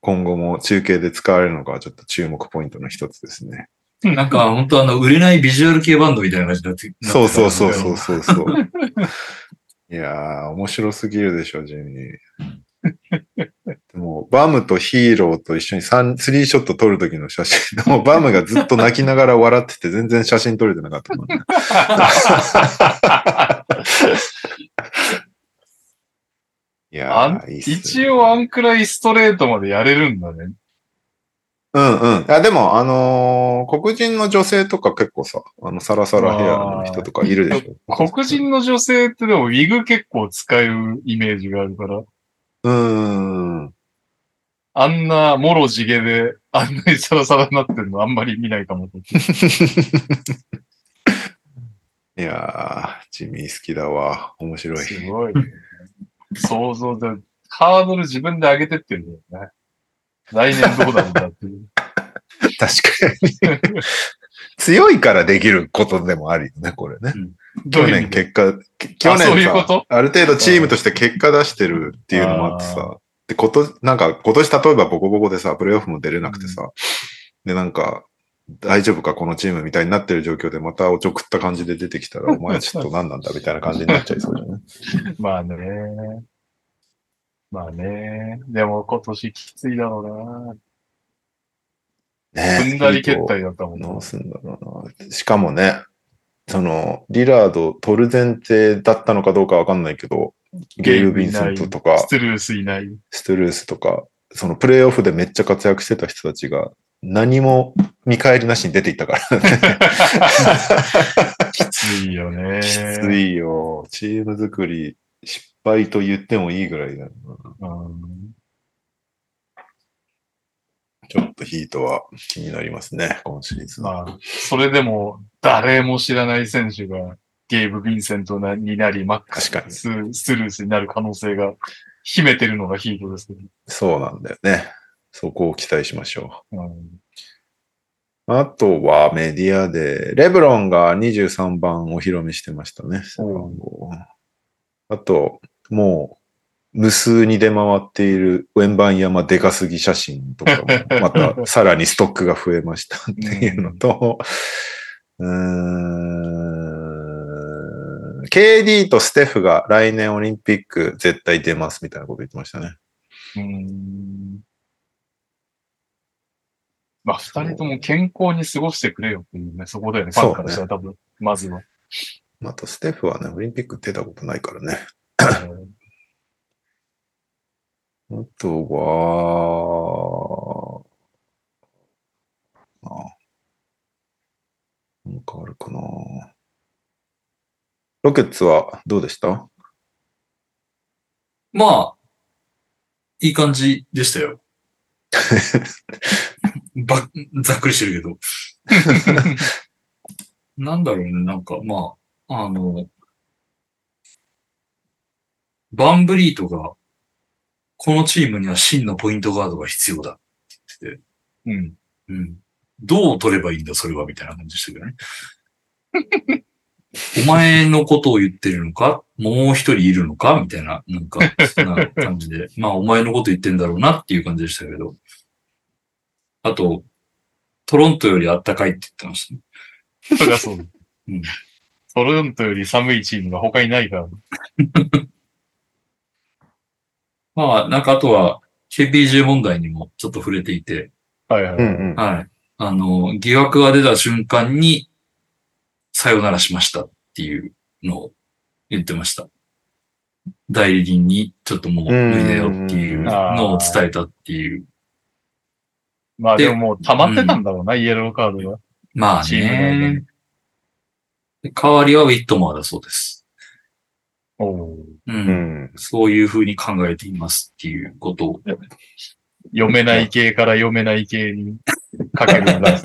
今後も中継で使われるのかはちょっと注目ポイントの一つですね。なんか、本当あの、売れないビジュアル系バンドみたいな感じになって。そうそうそうう。そうそうそう。いやー、面白すぎるでしょ、ジミー。でも、バムとヒーローと一緒に3、スリーショット撮るときの写真、でもバムがずっと泣きながら笑ってて全然写真撮れてなかったもんね。いやいいっすね一応あんくらいストレートまでやれるんだね。うんうん。あでも、あのー黒人の女性とか結構さ、あの、サラサラヘアの人とかいるでしょ。黒人の女性ってでもウィグ結構使うイメージがあるから、うーん。あんなもろ地毛であんなにサラサラになってるのあんまり見ないかもと。いやー、ジミー好きだわ。面白い。すごい、ね。想像で、ハードル自分で上げてってるんだよね。来年どうなんだっていう。確かに。強いからできることでもあるよね、これね。去年結果、け去年ある程度チームとして結果出してるっていうのもあってさ、で、こと、なんか今年例えばボコボコでさ、プレイオフも出れなくてさ、で、なんか、大丈夫かこのチームみたいになってる状況でまたおちょくった感じで出てきたら、お前ちょっと何なんだみたいな感じになっちゃいそうじゃないまあね。まあね。でも今年きついだろうな。ね踏んだり蹴ったりだったもんなどう。すんだろうな。しかもね、その、リラード取る前提だったのかどうかわかんないけど、ゲイル・ヴィンセントとかス、トゥルースいない。ストゥルースとか、そのプレイオフでめっちゃ活躍してた人たちが、何も見返りなしに出ていったから、ね。きついよね。きついよ。チーム作り、失敗と言ってもいいぐらいだよな。うん。ちょっとヒートは気になりますね、今シーズン。まあ、それでも誰も知らない選手がゲイブ・ヴィンセントなになり、マックス。スルースになる可能性が秘めてるのがヒートですけど。そうなんだよね。そこを期待しましょう。うんあとはメディアで、レブロンが23番お披露目してましたね。背番号あと、もう、無数に出回っている円盤山でかすぎ写真とかも、またさらにストックが増えましたっていうのと、うーん、KD とステフが来年オリンピック絶対出ますみたいなこと言ってましたね。うんまあ、二人とも健康に過ごしてくれよっていうね、そこだよね、ファンからしたら多分、まずは。あとステフはね、オリンピック出たことないからね。うんあとは、あなんかあるかな。ロケッツはどうでした？まあ、いい感じでしたよ。ば、ざっくりしてるけど。なんだろうね、なんか、まあ、あの、バンブリートが、このチームには真のポイントガードが必要だって言ってて、うん。うん。どう取ればいいんだ、それは、みたいな感じでしたけどね。お前のことを言ってるのか？もう一人いるのか？みたいな、なんか、そんな感じで。まあ、お前のこと言ってんだろうなっていう感じでしたけど。あと、トロントより暖かいって言ってましたね。そりゃそうだ。うん。トロントより寒いチームが他にないから。まあ、なんかあとは、KPG 問題にもちょっと触れていて、はいはい。うんうん。はい。あの、疑惑が出た瞬間に、さよならしましたっていうのを言ってました。代理人にちょっともう無理だよっていうのを伝えたっていう。でまあでももう溜まってたんだろうな、イエローカードが。まあね。で代わりはウィットモアだそうです。おお。う。うんん。そういうふうに考えていますっていうことを。読めない系から読めない系にかけるんだ。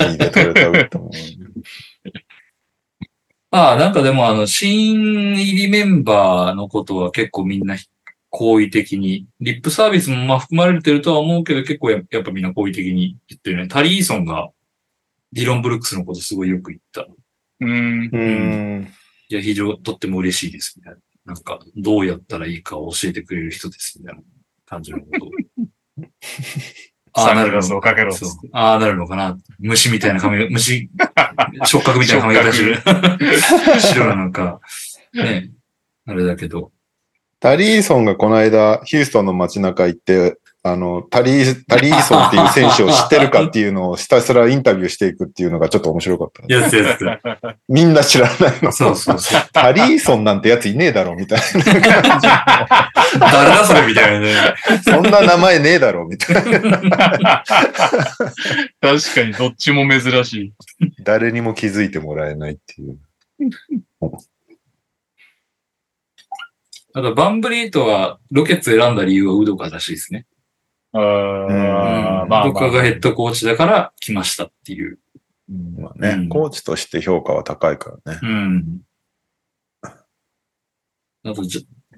ああ、なんかでもあの、新入りメンバーのことは結構みんな好意的に、リップサービスもまあ含まれてるとは思うけど結構ややっぱみんな好意的に言ってるね。タリーソンがディロン・ブルックスのことすごいよく言った。うん。うん。いや、非常、とっても嬉しいです、みたいな。なんか、どうやったらいいかを教えてくれる人です、みたいな感じのことを。サングラスをかけろっつってそう。ああ、なるのかな。虫みたいな髪、虫、触覚みたいな髪型してる。白ななんか、ね、あれだけど。タリーソンがこの間、ヒューストンの街中行って、あの、タリー、タリーソンっていう選手を知ってるかっていうのをひたすらインタビューしていくっていうのがちょっと面白かった。やつやつ。みんな知らないの。そうそうそう。タリーソンなんてやついねえだろ、みたい誰だそれみたいなね。な。そんな名前ねえだろ、みたいな。確かにどっちも珍しい。誰にも気づいてもらえないっていう。あと、バンブリートはロケッツ選んだ理由はウドカらしいですね。あーうんまあ、ウドカがヘッドコーチだから来ましたっていう。うんまあね、うんコーチとして評価は高いからね。うん。あと、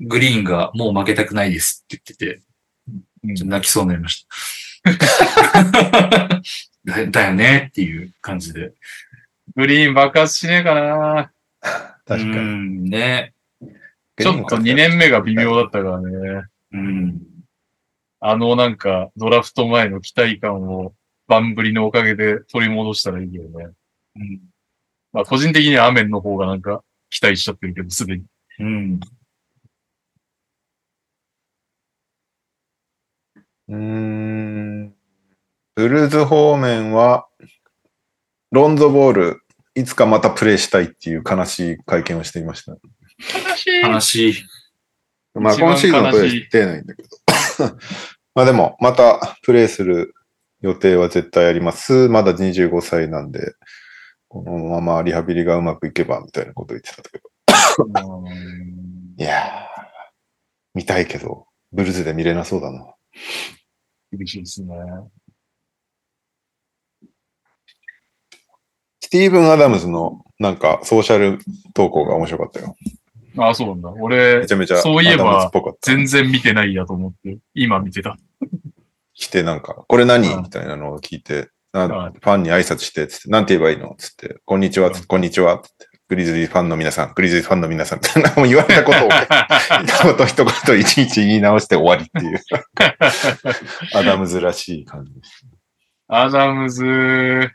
グリーンがもう負けたくないですって言ってて、うんちょっと泣きそうになりました。だだよねっていう感じで。グリーン爆発しねえかな。確かうに。ん、ね。ちょっと2年目が微妙だったからね。うん。あのなんかドラフト前の期待感をバンブリのおかげで取り戻したらいいよね。うん。まあ個人的にはアメンの方がなんか期待しちゃってるけど、すでに。うん。うーん。ブルーズ方面は、ロンゾボール、いつかまたプレイしたいっていう悲しい会見をしていました。悲しい。悲しい。まあ今シーズンのプレイしてないんだけど。まあでも、またプレイする予定は絶対あります。まだ25歳なんで、このままリハビリがうまくいけばみたいなこと言ってたけど。うんいやー、見たいけど、ブルーズで見れなそうだな。厳しいですね。スティーブン・アダムズのなんかソーシャル投稿が面白かったよ。ああ、そうなんだ。俺めち、ゃめちゃそういえば。全然見てないやと思って、今見てた。来てなんか、これ何？うんみたいなのを聞いて、ファンに挨拶して、つって、なんて言えばいいの？つって、こんにちは、つってこんにちは、つって、グリズリーファンの皆さん、グリズリーファンの皆さん、みたいな、もう言われたことを、一言一言いちいち言い直して終わりっていう、アダムズらしい感じです。アダムズ、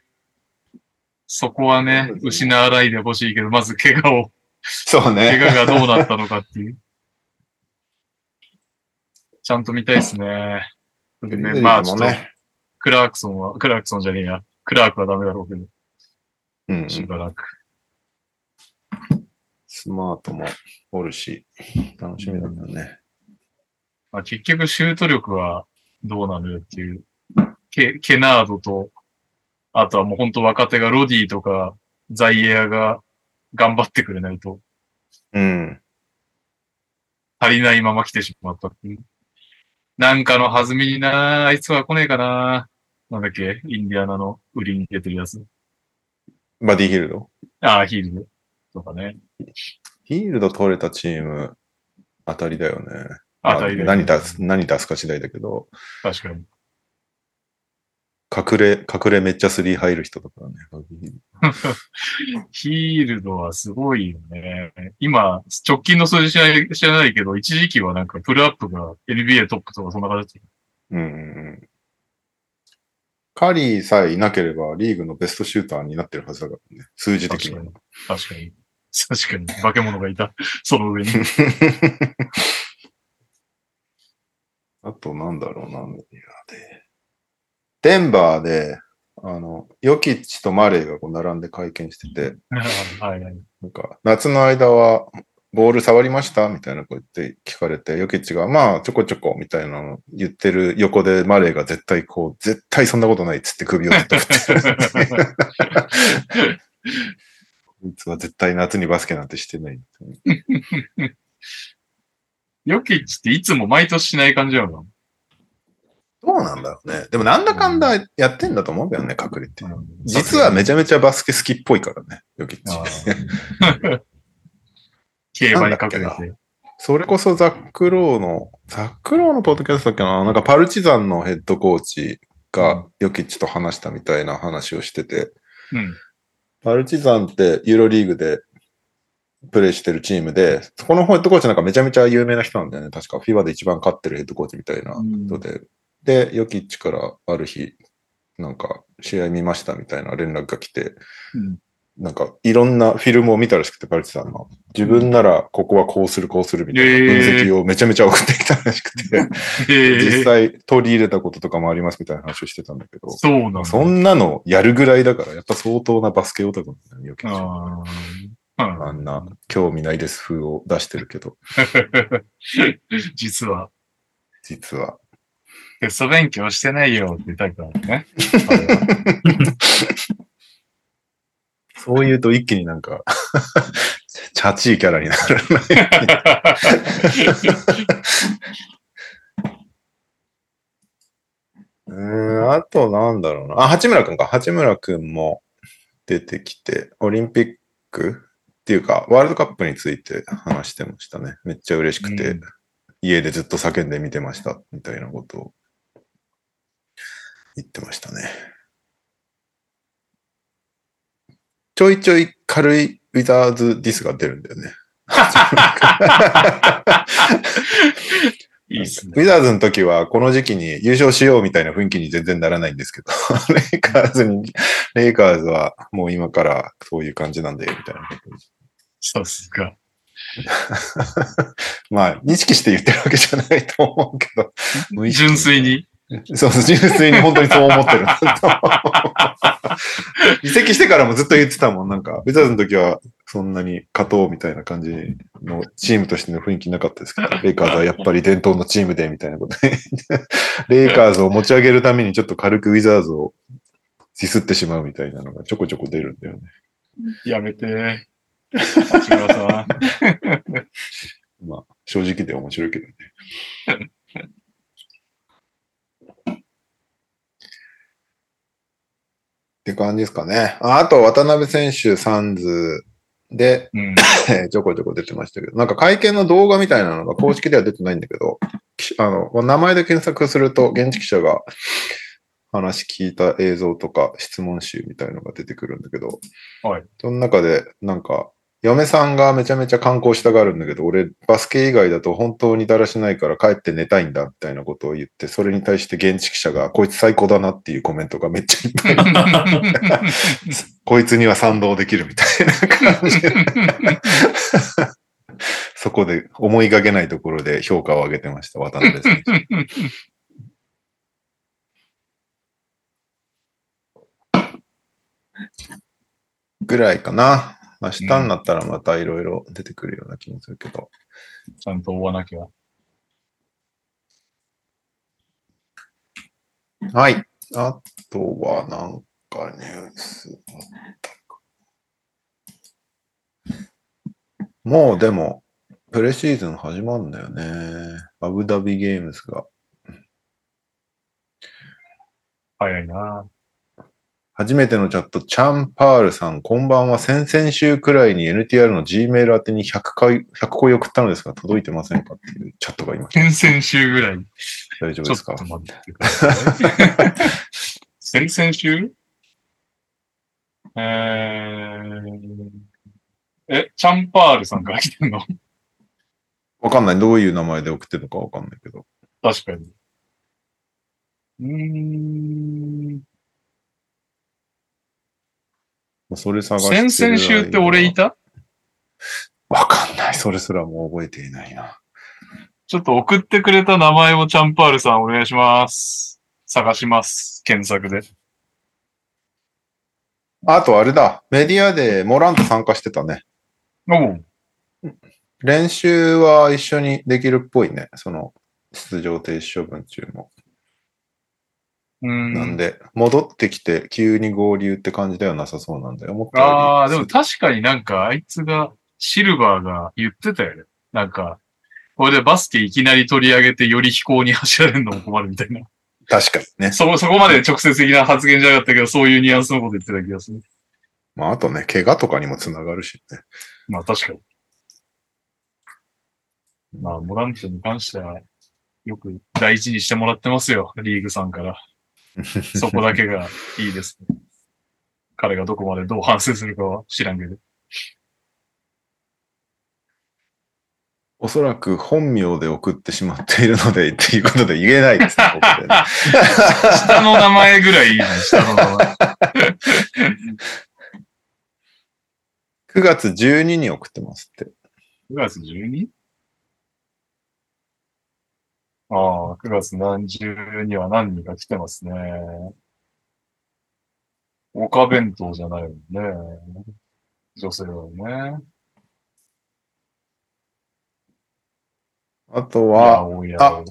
そこはね、失わないでほしいけど、まず怪我を、そう怪ね。我がどうなったのかっていう。ちゃんと見たいですね。でねまあちょっと、ね。クラークソンは、クラークソンじゃねえや。クラークはダメだろうけど、うんうんしばらく。スマートもおるし、楽しみだけどね。まあ、結局シュート力はどうなのよっていう。ケケナードと、あとはもう本当若手がロディとかザイエアが頑張ってくれないとうん。足りないまま来てしまったっていう。なんかの弾みになあいつは来ねえかななんだっけ？インディアナの売りに出てるやつ。バディヒルドああ、ヒールドとかね。ヒールド取れたチーム、当たりだよね。あたりで。何出す、何出すか次第だけど、確かに。隠れ、隠れめっちゃスリー入る人だからね。ヒールドはすごいよね。今、直近の数字知らない知らないけど、一時期はなんかプルアップが NBA トップとかそんな形。うん。カリーさえいなければリーグのベストシューターになってるはずだからね。数字的には。確かに。確かに。化け物がいた。その上に。あとなんだろうな、メディアで。デンバーで、あの、ヨキッチとマレーがこう並んで会見してて、はいはい。なんか、夏の間は、ボール触りました？みたいなこと言って聞かれて、ヨキッチが、まあ、ちょこちょこ、みたいなの言ってる横で、マレーが絶対こう、絶対そんなことないっつって首を振って。こいつは絶対夏にバスケなんてしてない。ヨキッチっていつも毎年しない感じなのどうなんだろうね。でもなんだかんだやってんだと思うけどね、隠れて。うん実はめちゃめちゃバスケ好きっぽいからね、ヨキッチ。競馬にかけて。それこそザックローの、ザックローのポッドキャストだっけななんかパルチザンのヘッドコーチがヨキッチと話したみたいな話をしてて、うん。パルチザンってユーロリーグでプレイしてるチームで、そこのヘッドコーチなんかめちゃめちゃ有名な人なんだよね。確か FIBA で一番勝ってるヘッドコーチみたいな人で。で、ヨキッチからある日、なんか試合見ましたみたいな連絡が来て、うん。なんかいろんなフィルムを見たらしくて、パルチザンの。自分ならここはこうするこうするみたいな分析をめちゃめちゃ送ってきたらしくて、え実際取り入れたこととかもありますみたいな話をしてたんだけど、そうなんだ。そんなのやるぐらいだから、やっぱ相当なバスケオタクなんだよね、ヨキッチはあんな興味ないです風を出してるけど、実は、実は。テスト勉強してないよってタイプなんだね。そう言うと一気になんか、チャチいキャラになる。うーん、あとなんだろうな。あ、八村くんか。八村くんも出てきて、オリンピックっていうか、ワールドカップについて話してましたね。めっちゃ嬉しくて、うん家でずっと叫んで見てました、みたいなことを言ってましたね。ちょいちょい軽いウィザーズディスが出るんだよね。いいね。ウィザーズの時はこの時期に優勝しようみたいな雰囲気に全然ならないんですけど、レイカーズに、レイカーズはもう今からそういう感じなんだよみたいなさすが。まあ、意識して言ってるわけじゃないと思うけど、純粋。に。そうそう、純粋に本当にそう思ってる。移籍してからもずっと言ってたもん。なんか、ウィザーズの時はそんなに勝とうみたいな感じのチームとしての雰囲気なかったですけど、レイカーズはやっぱり伝統のチームでみたいなことで、レイカーズを持ち上げるためにちょっと軽くウィザーズをディスってしまうみたいなのがちょこちょこ出るんだよね。やめて。八村さん。まあ、正直で面白いけどね。って感じですかね。ああと、渡辺選手、サンズで、うん。ちょこちょこ出てましたけど、なんか会見の動画みたいなのが公式では出てないんだけど、きあの、名前で検索すると、現地記者が話聞いた映像とか質問集みたいのが出てくるんだけど、はい。その中で、なんか、嫁さんがめちゃめちゃ観光したがるんだけど、俺、バスケ以外だと本当にだらしないから帰って寝たいんだ、みたいなことを言って、それに対して現地記者が、こいつ最高だなっていうコメントがめっちゃいっぱい。こいつには賛同できるみたいな感じで。そこで思いがけないところで評価を上げてました、渡辺選手。ぐらいかな。明日になったらまたいろいろ出てくるような気もするけど。ちゃんと追わなきゃ。はい。あとはなんかニュース。もうでも、プレシーズン始まるんだよね。アブダビゲームズが。早いな。初めてのチャット、チャンパールさん、こんばんは。先々週くらいに NTR の Gmail 宛てに100回、100個送ったのですが、届いてませんかっていうチャットがいました。先々週ぐらい。大丈夫ですか？先々週？えー、え、チャンパールさんから来てんの？わかんない。どういう名前で送ってるのかわかんないけど。確かに。うーん。それ探してる先々週って俺いた？わかんない。それすらもう覚えていないな。ちょっと送ってくれた名前をチャンパールさんお願いします。探します。検索で。あとあれだ。メディアでモラント参加してたね。おう練習は一緒にできるっぽいね。その、出場停止処分中も。うん。なんで、戻ってきて急に合流って感じではなさそうなんだよ。思ったああ、でも確かになんかあいつが、シルバーが言ってたよね。なんか、これでバスケいきなり取り上げてより飛行に走られるのも困るみたいな。確かにね。そこ、そこまで直接的な発言じゃなかったけど、そういうニュアンスのこと言ってた気がする。まあ、あとね、怪我とかにもつながるしね。まあ確かに。まあ、モラントに関しては、よく大事にしてもらってますよ。リーグさんから。そこだけがいいです、ね。彼がどこまでどう反省するかは知らんけど。おそらく本名で送ってしまっているので、っていうことで言えないですね、ここでね。下の名前ぐらいいいね、下の名前。9月12に送ってますって。9月 12? ああ、9月何十には何人か来てますね。岡弁当じゃないもんね。女性はね。あとは、おやあ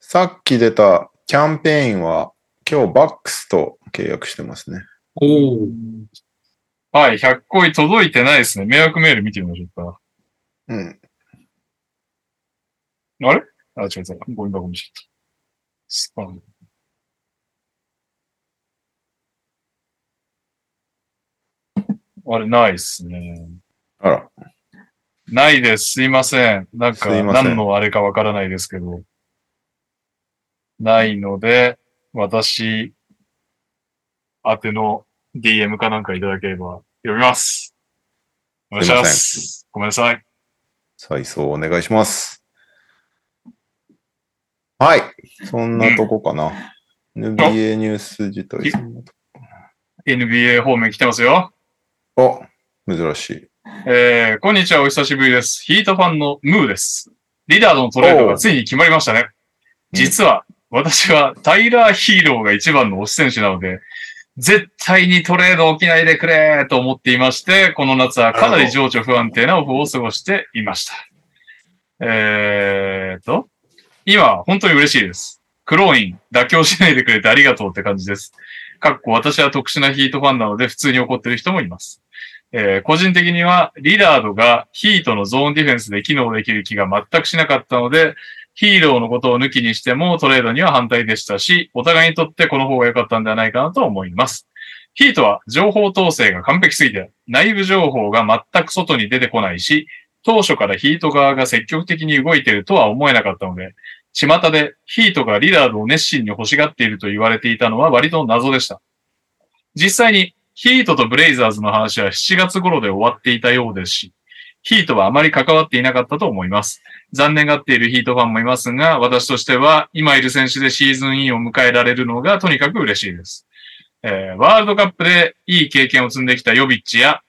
さっき出たキャンペーンは、今日バックスと契約してますね。おお。はい、100個い届いてないですね。迷惑メール見てみましょうか。うん。あれ？あ、違う違う。ゴミ箱見ちゃった。スパム。あれ、ないっすね。あら、ないです。すいません。なんか、何のあれかわからないですけど。ないので、私、宛ての DM かなんかいただければ読みます。お願いします。ごめんなさい。再送お願いします。はい。そんなとこかな。NBA ニュース自体そんなと NBA 方面来てますよ。こ。あ、珍しい。えー、こんにちは、お久しぶりです。ヒートファンのムーです。リダードのトレードがついに決まりましたね。実は、私はタイラー・ヒーローが一番の推し選手なので、絶対にトレード起きないでくれと思っていまして、この夏はかなり情緒不安定なオフを過ごしていました。えーと、今、本当に嬉しいです。クローイン、妥協しないでくれてありがとうって感じです。かっこ私は特殊なヒートファンなので普通に怒ってる人もいます。えー個人的には、リラードがヒートのゾーンディフェンスで機能できる気が全くしなかったので、ヒーローのことを抜きにしてもトレードには反対でしたし、お互いにとってこの方が良かったんではないかなと思います。ヒートは情報統制が完璧すぎて、内部情報が全く外に出てこないし、当初からヒート側が積極的に動いているとは思えなかったので、巷でヒートがリラードを熱心に欲しがっていると言われていたのは割と謎でした。実際にヒートとブレイザーズの話は7月頃で終わっていたようですし、ヒートはあまり関わっていなかったと思います。残念がっているヒートファンもいますが、私としては今いる選手でシーズンインを迎えられるのがとにかく嬉しいです。えーワールドカップでいい経験を積んできたヨビッチや、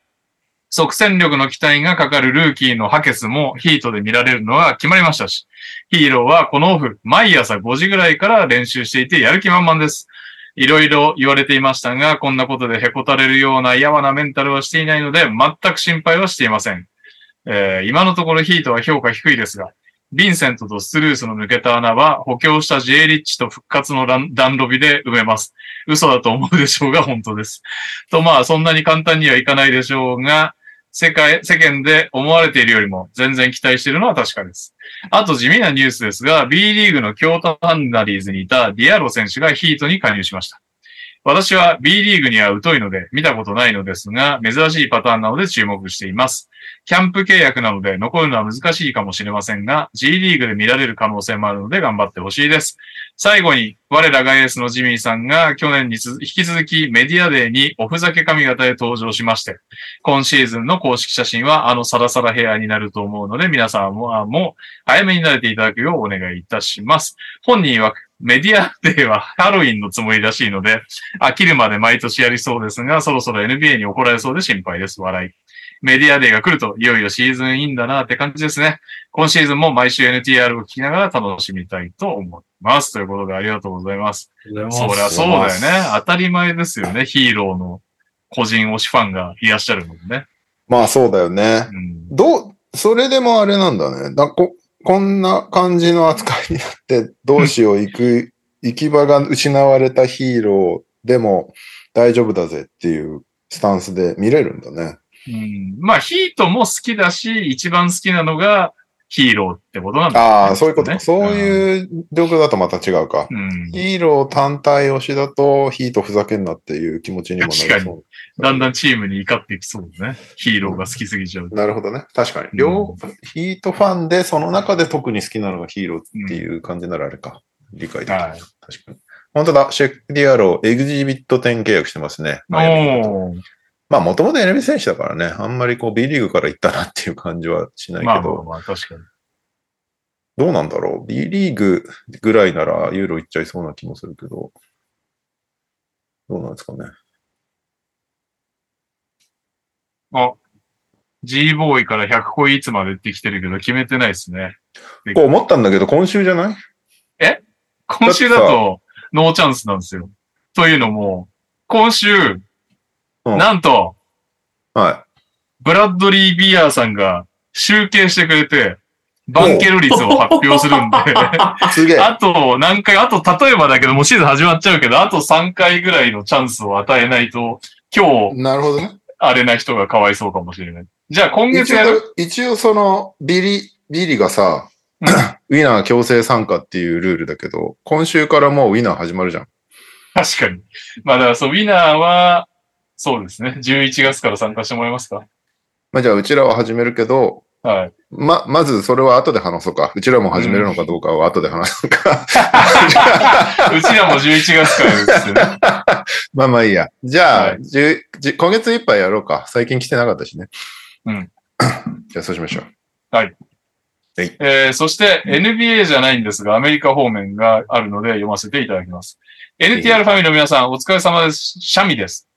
即戦力の期待がかかるルーキーのハケスもヒートで見られるのは決まりましたし、ヒーローはこのオフ、毎朝5時ぐらいから練習していてやる気満々です。いろいろ言われていましたが、こんなことでへこたれるようなやわなメンタルはしていないので、全く心配はしていません。えー今のところヒートは評価低いですが、ヴィンセントとスルースの抜けた穴は補強した J リッチと復活のランダンロビで埋めます。嘘だと思うでしょうが本当です。とまあそんなに簡単にはいかないでしょうが、世界、世間で思われているよりも全然期待しているのは確かです。あと地味なニュースですが、B リーグの京都ハンナリーズにいたディアロ選手がヒートに加入しました。私は B リーグには疎いので見たことないのですが、珍しいパターンなので注目しています。キャンプ契約なので残るのは難しいかもしれませんが、G リーグで見られる可能性もあるので頑張ってほしいです。最後に、我らがエースのジミーさんが去年に引き続きメディアデーにおふざけ髪型で登場しまして、今シーズンの公式写真はあのサラサラヘアになると思うので、皆さんも早めに慣れていただくようお願いいたします。本人はメディアデーはハロウィンのつもりらしいので、飽きるまで毎年やりそうですが、そろそろ NBA に怒られそうで心配です。笑い。メディアデーが来ると、いよいよシーズンインだなって感じですね。今シーズンも毎週 NTR を聞きながら楽しみたいと思います。ということでありがとうございます。そりゃそうだよね。当たり前ですよね。ヒーローの個人推しファンがいらっしゃるのでね。まあそうだよね。うん。どう、それでもあれなんだね。だここんな感じの扱いになって、どうしよう、行く、行き場が失われたヒーローでも大丈夫だぜっていうスタンスで見れるんだね。うん、まあ、ヒートも好きだし、一番好きなのがヒーローってことなんだ、ああ、そういうことか。ねそういう状況だとまた違うか。うん。ヒーロー単体推しだと、ヒートふざけんなっていう気持ちにもなり確かそう。だんだんチームに怒っていきそうだね。ヒーローが好きすぎちゃうと。なるほどね。確かに。両、ヒートファンで、その中で特に好きなのがヒーローっていう感じならあれか。理解できる。はい。確かに。本当だ。シェックディアロー、エグジビット10契約してますね。おーまあ、もともと NBA 選手だからね、あんまりこう B リーグから行ったなっていう感じはしないけまあまあど、まあ、確かに。どうなんだろう。B リーグぐらいならユーロ行っちゃいそうな気もするけど、どうなんですかね。あ、G ボーイから100個いつまでってきてるけど、決めてないですね。こう思ったんだけど、今週じゃない？今週だと、ノーチャンスなんですよ。というのも、今週、うんなんと、はブラッドリー・ビアーさんが集計してくれて、バンケル率を発表するんで、い。すげえ。あと何回、あと例えばだけど、もうシーズン始まっちゃうけど、あと3回ぐらいのチャンスを与えないと、今日、なるほどね。あれな人がかわいそうかもしれない。じゃあ今月一やる応、一応その、ビリ、ビリがさ、うんウィナー強制参加っていうルールだけど、今週からもうウィナー始まるじゃん。確かに。まあだからそう、ウィナーは、そうですね。11月から参加してもらえますか？まあじゃあうちらは始めるけど、はい。ま、まずそれは後で話そうか。うちらも始めるのかどうかは後で話そうか。う ちらも11月からですよね。まあまあいいや。じゃあ、はいじゅじ今月いっぱいやろうか。最近来てなかったしね。うん。じゃあそうしましょう。えー、そして NBA じゃないんですが、アメリカ方面があるので読ませていただきます。NTR ファミリーの皆さん、お疲れ様です。シャミです。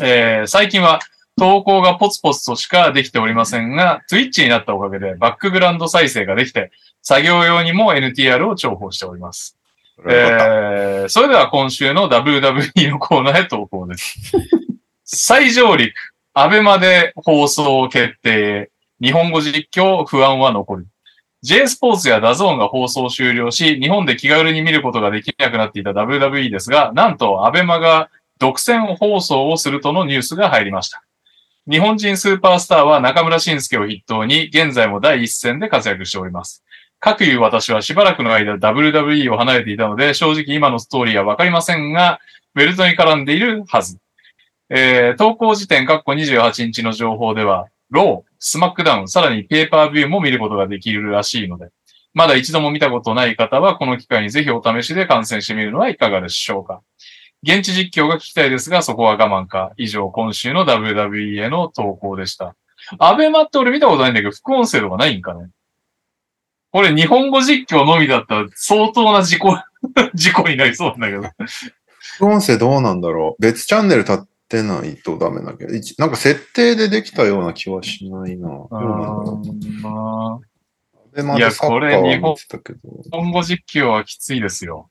えー、最近は投稿がポツポツとしかできておりませんが、Twitch になったおかげでバックグラウンド再生ができて、作業用にも NTR を重宝しております。それはよかったえー、それでは今週の WWE のコーナーへ投稿です。再上陸、 ABEMA で放送を決定、日本語実況不安は残る。J スポーツや DAZN が放送終了し、日本で気軽に見ることができなくなっていた WWE ですが、なんと ABEMA が独占放送をするとのニュースが入りました。日本人スーパースターは中邑真輔を筆頭に、現在も第一線で活躍しております。かくいう私はしばらくの間 WWE を離れていたので、正直今のストーリーはわかりませんが、ベルトに絡んでいるはず。えー、投稿時点、括弧28日の情報では、 RAW、SmackDown、さらにペーパービューも見ることができるらしいので、まだ一度も見たことない方は、この機会にぜひお試しで観戦してみるのはいかがでしょうか。現地実況が聞きたいですが、そこは我慢か。以上、今週の WWE への投稿でした。 ABEMA って俺見たことないんだけど、副音声とかないんかねこれ日本語実況のみだったら相当な事故、事故になりそうなんだけど。副音声どうなんだろう。別チャンネル立ってないとダメだけど、一なんか設定でできたような気はしないな。どうなんだろう。まあで、まいやこれ。日本語実況はきついですよ。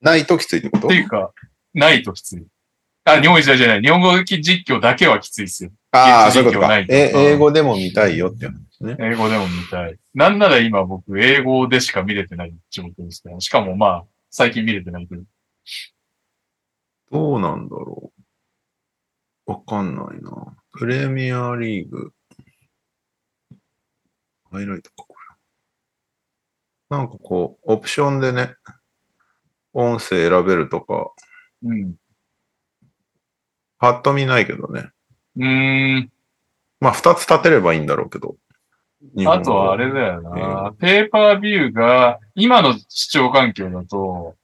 ないときついってこと？っていうか、ないときつい。あ、日本語じゃない。日本語実況だけはきついですよ。ああ、そういうことか。実況ないえうん英語でも見たいよって話ですね。英語でも見たい。なんなら今僕、英語でしか見れてない状況ですから。しかもまあ、最近見れてないけど。どうなんだろう。わかんないな。プレミアリーグ。ハイライトか、これ。なんかこう、オプションでね、音声選べるとか、うん。パッと見ないけどね。うーん。まあ、二つ立てればいいんだろうけど。あとはあれだよな。ペーパービューが、今の視聴環境だと、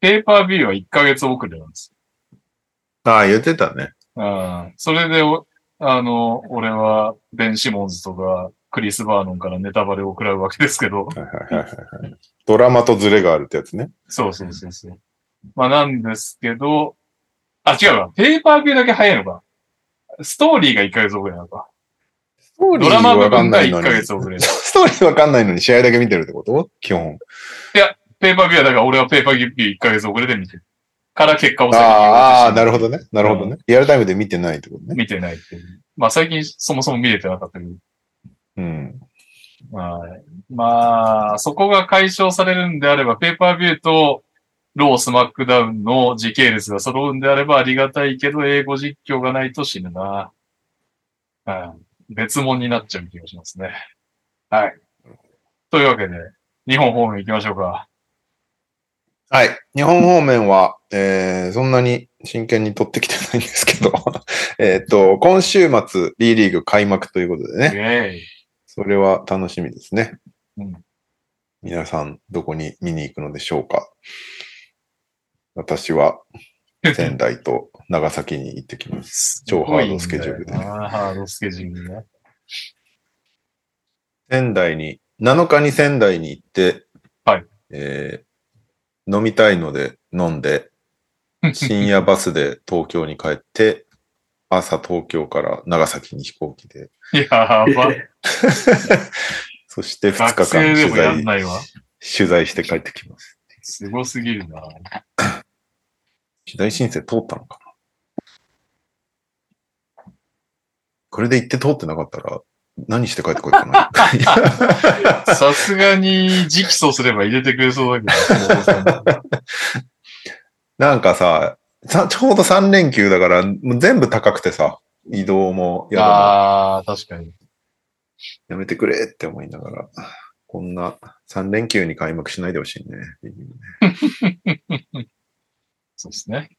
ペーパービューは1ヶ月遅れなんですああ、言ってたね。よ。うん。それでお、あの、俺は、ベン・シモンズとか、クリス・バーノンからネタバレを食らうわけですけど、はいはいはいはいはい。ドラマとズレがあるってやつね。そうそうそうそう。まあなんですけど、あ、違うわ。ペーパービューだけ早いのか。ストーリーが1ヶ月遅れなのか。ストードラマ部分が1ヶに。月遅れる。ストーリーわかんないのに試合だけ見てるってこと？基本。ペーパービューはだから俺はペーパービュー1ヶ月遅れで見てる。から結果を先にあーあー、なるほほどね。なるほどね。リアルタイムで見てないってことね。見てないっていう。まあ最近そもそも見れてなかったけど。うん。はい。まあ、そこが解消されるんであれば、ペーパービューとロースマックダウンの時系列が揃うんであればありがたいけど、英語実況がないと死ぬな。うん。別物になっちゃう気がしますね。はい。というわけで、日本方面行きましょうか。はい。日本方面は、えー、そんなに真剣に取ってきてないんですけど、えっと、今週末、B リーグ開幕ということでイね、ェーイ。それは楽しみですね。うん皆さん、どこに見に行くのでしょうか？私は仙台と長崎に行ってきます。超ハードスケジュールですごいんだよなハードスケジュールね。仙台に、7日に仙台に行って、はいえー飲みたいので飲んで、深夜バスで東京に帰って、朝東京から長崎に飛行機で、やば。そして2日学間取生でもやん材、ないわ。取材して帰ってきます。すごすぎるな。取材申請通ったのかな？これで行って通ってなかったら、何して帰ってこいかな。さすがに直訴すれば入れてくれそうだけど。なんかさ、さちょうど3連休だから、もう全部高くてさ、移動もやああ、確かに。やめてくれって思いながら、こんな3連休に開幕しないでほしいね。そうですね。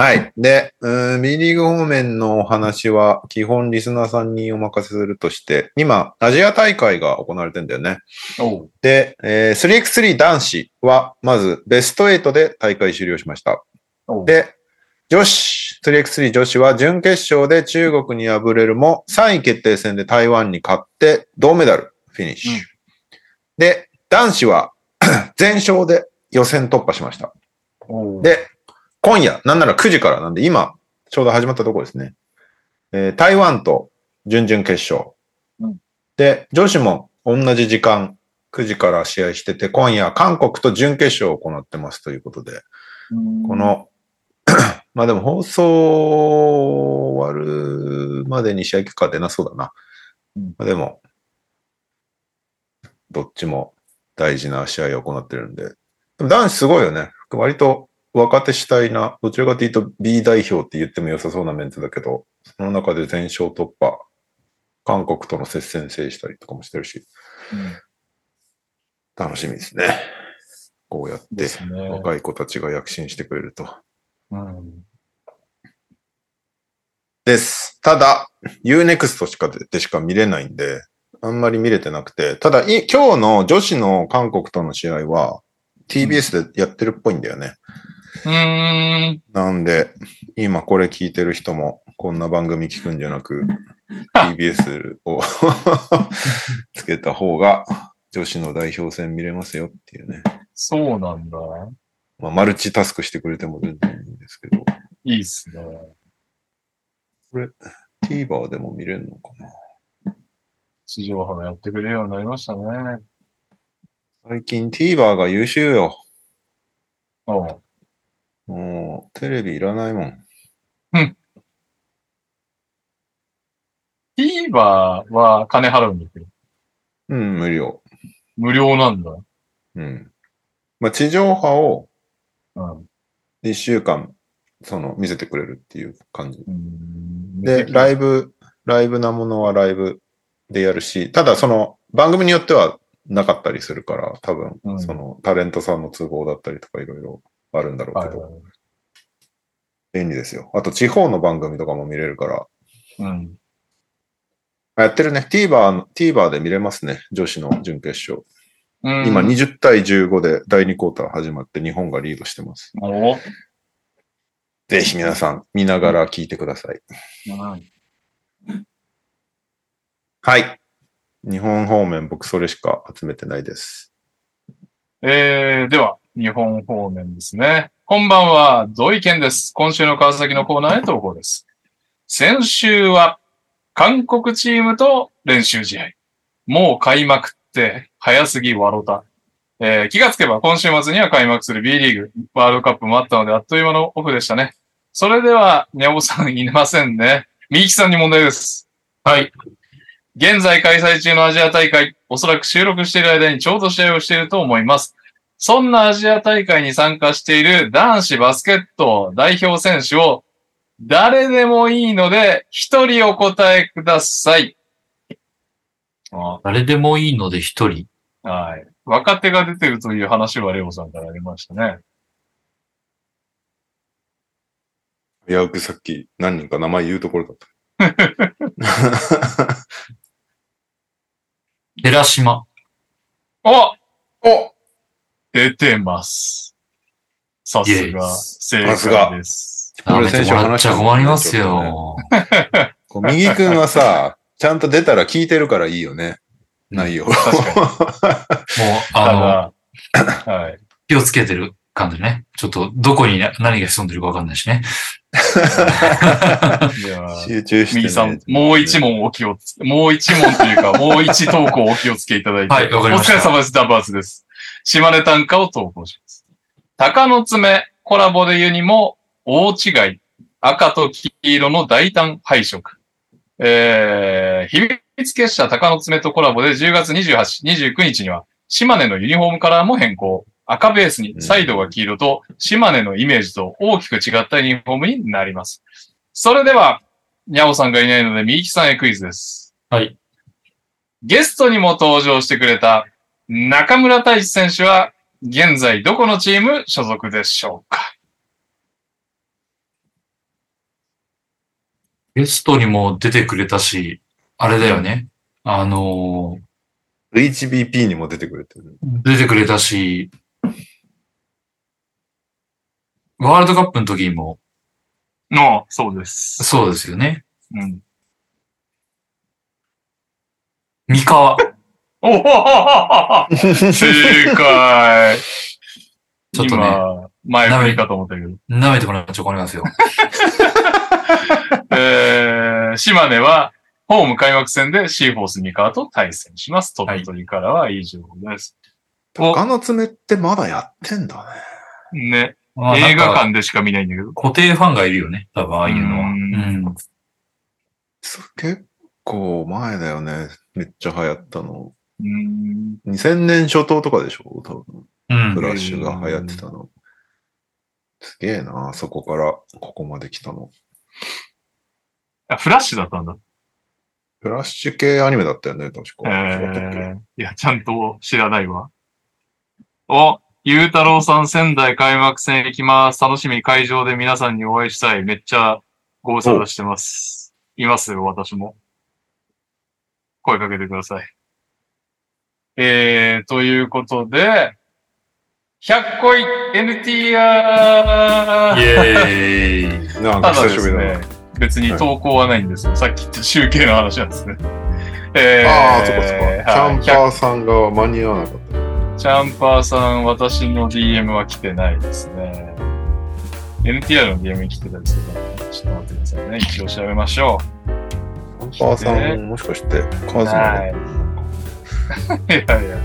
はい。で、うん B リーグ方面のお話は、基本リスナーさんにお任せするとして、今、アジア大会が行われてんだよね。で、えー 3x3 男子は、まずベスト8で大会終了しました。で、女子、3x3 女子は準決勝で中国に敗れるも、3位決定戦で台湾に勝って銅メダルフィニッシュ。うんで、男子は 全勝で予選突破しました。で、今夜、なんなら9時からなんで、今、ちょうど始まったところですね。えー台湾と準々決勝。うんで、女子も同じ時間、9時から試合してて、今夜、韓国と準決勝を行ってますということで、うんこ、の、まあでも放送終わるまでに試合結果は出なそうだな。うんまあでも、どっちも大事な試合を行ってるんで。でも男子すごいよね。割と若手主体な、どちらかというと B 代表って言っても良さそうなメンツだけど、その中で全勝突破。韓国との接戦制したりとかもしてるし、うん楽しみですね。こうやって。若い子たちが躍進してくれると。うん。です。ただ、Unext しかででしか見れないんで、あんまり見れてなくて、ただ、い今日の女子の韓国との試合は、TBS でやってるっぽいんだよね。うーん。なんで、今これ聞いてる人も、こんな番組聞くんじゃなく、TBS を つけた方が、女子の代表戦見れますよっていうね。そうなんだ。まあ、マルチタスクしてくれても全然いいんですけど、いいっすね。TVer でも見れるのかな？地上波がやってくれるようになりましたね。最近 TVer が優秀よ。おうもう、テレビいらないもん。TVer は金払うんだけど、うん、無料。無料なんだ。うん。まあ、地上波をうん。1週間、その、見せてくれるっていう感じ。うんで、ライブ。ブ、ライブなものはライブでやるし、ただその、番組によってはなかったりするから、多分、うんその、タレントさんの都合だったりとかいろいろあるんだろうけど、はいはい。便利ですよ。あと、地方の番組とかも見れるから、うん。あやってるね。TVer の、TVer で見れますね。女子の準決勝。うん今20対15で第2クォーター始まって日本がリードしてます。おぜひ皆さん見ながら聞いてください。うんはい。日本方面僕それしか集めてないです。えー、では、日本方面ですね。こんばんは、土井健です。今週の川崎のコーナーへ投稿です。先週は、韓国チームと練習試合。もう開幕って早すぎ笑った。えー気がつけば今週末には開幕する B リーグ、ワールドカップもあったのであっという間のオフでしたね。それでは、にゃぼさんいませんね。みゆきさんに問題です。はい。現在開催中のアジア大会、おそらく収録している間にちょうど試合をしていると思います。そんなアジア大会に参加している男子バスケット代表選手を誰でもいいので一人お答えください。あ誰でもいいので一人？はい。若手が出てるという話はレオさんからありましたね。いや、僕さっき何人か名前言うところだった。寺島。おお出てます。さすが、正さすが解です。これ舐めてもらっちゃ困りますよ。こう右くんはさ、ちゃんと出たら聞いてるからいいよね。内容。確かに。もう、あの、はい。気をつけてる感じね。ちょっと、どこに何が潜んでるかわかんないしね。では、集中して、ね。右さん、もう一問お気をつけ、もう一問というか、もう一投稿お気をつけいただいて。はいわかりましたお疲れ様です、ダバースです。島根短歌を投稿します。鷹の爪、コラボで言うにも、大違い。赤と黄色の大胆配色。えー、秘密結社鷹の爪とコラボで10月28、29日には、島根のユニフォームカラーも変更。赤ベースにサイドが黄色と、島根のイメージと大きく違ったユニフォームになります。それでは、にゃおさんがいないので、みゆきさんへクイズです。はい。ゲストにも登場してくれた中村太一選手は、現在どこのチーム所属でしょうか？ゲストにも出てくれたし、あれだよね。あの HBP にも出てくれてる。ー出てくれたし、ワールドカップの時にも、の、そうです。そうですよね。うん。三河。おお正解ちょっとね、今、前振りかと思ったけど。舐めてもらっちゃ困りますよ。えー、島根は、ホーム開幕戦でシーフォース三河と対戦します。鳥取からは以上です。お鷹の爪ってまだやってんだね。ね。まあ映画館でしか見ないんだけど。固定ファンがいるよね。多分、ああいうのは。結構前だよね。めっちゃ流行ったの。うーん。2000年初頭とかでしょ？多分。うんフ。ラッシュが流行ってたの。すげえな、そこからここまで来たの。あ、フラッシュだったんだ。フラッシュ系アニメだったよね、確か。えー、いや、ちゃんと知らないわ。お、ゆうたろうさん仙台開幕戦行きます。楽しみ会場で皆さんにお会いしたい。めっちゃご無沙汰してます。いますよ、私も。声かけてください。えー、ということで、100個い NTR! イェーイ。なんただでか久しぶりだすねな。、別に投稿はないんですよ。さっき言った集計の話なんですね。えー、ああ、そこそこ。はいキャンパーさんが間に合わなかった。チャンパーさん、私の DM は来てないですね。NTR の DM に来てたりするから、ちょっと待ってくださいね。一応調べましょキャンパーさねん、もしかして、カう。ズマはい。いやいや、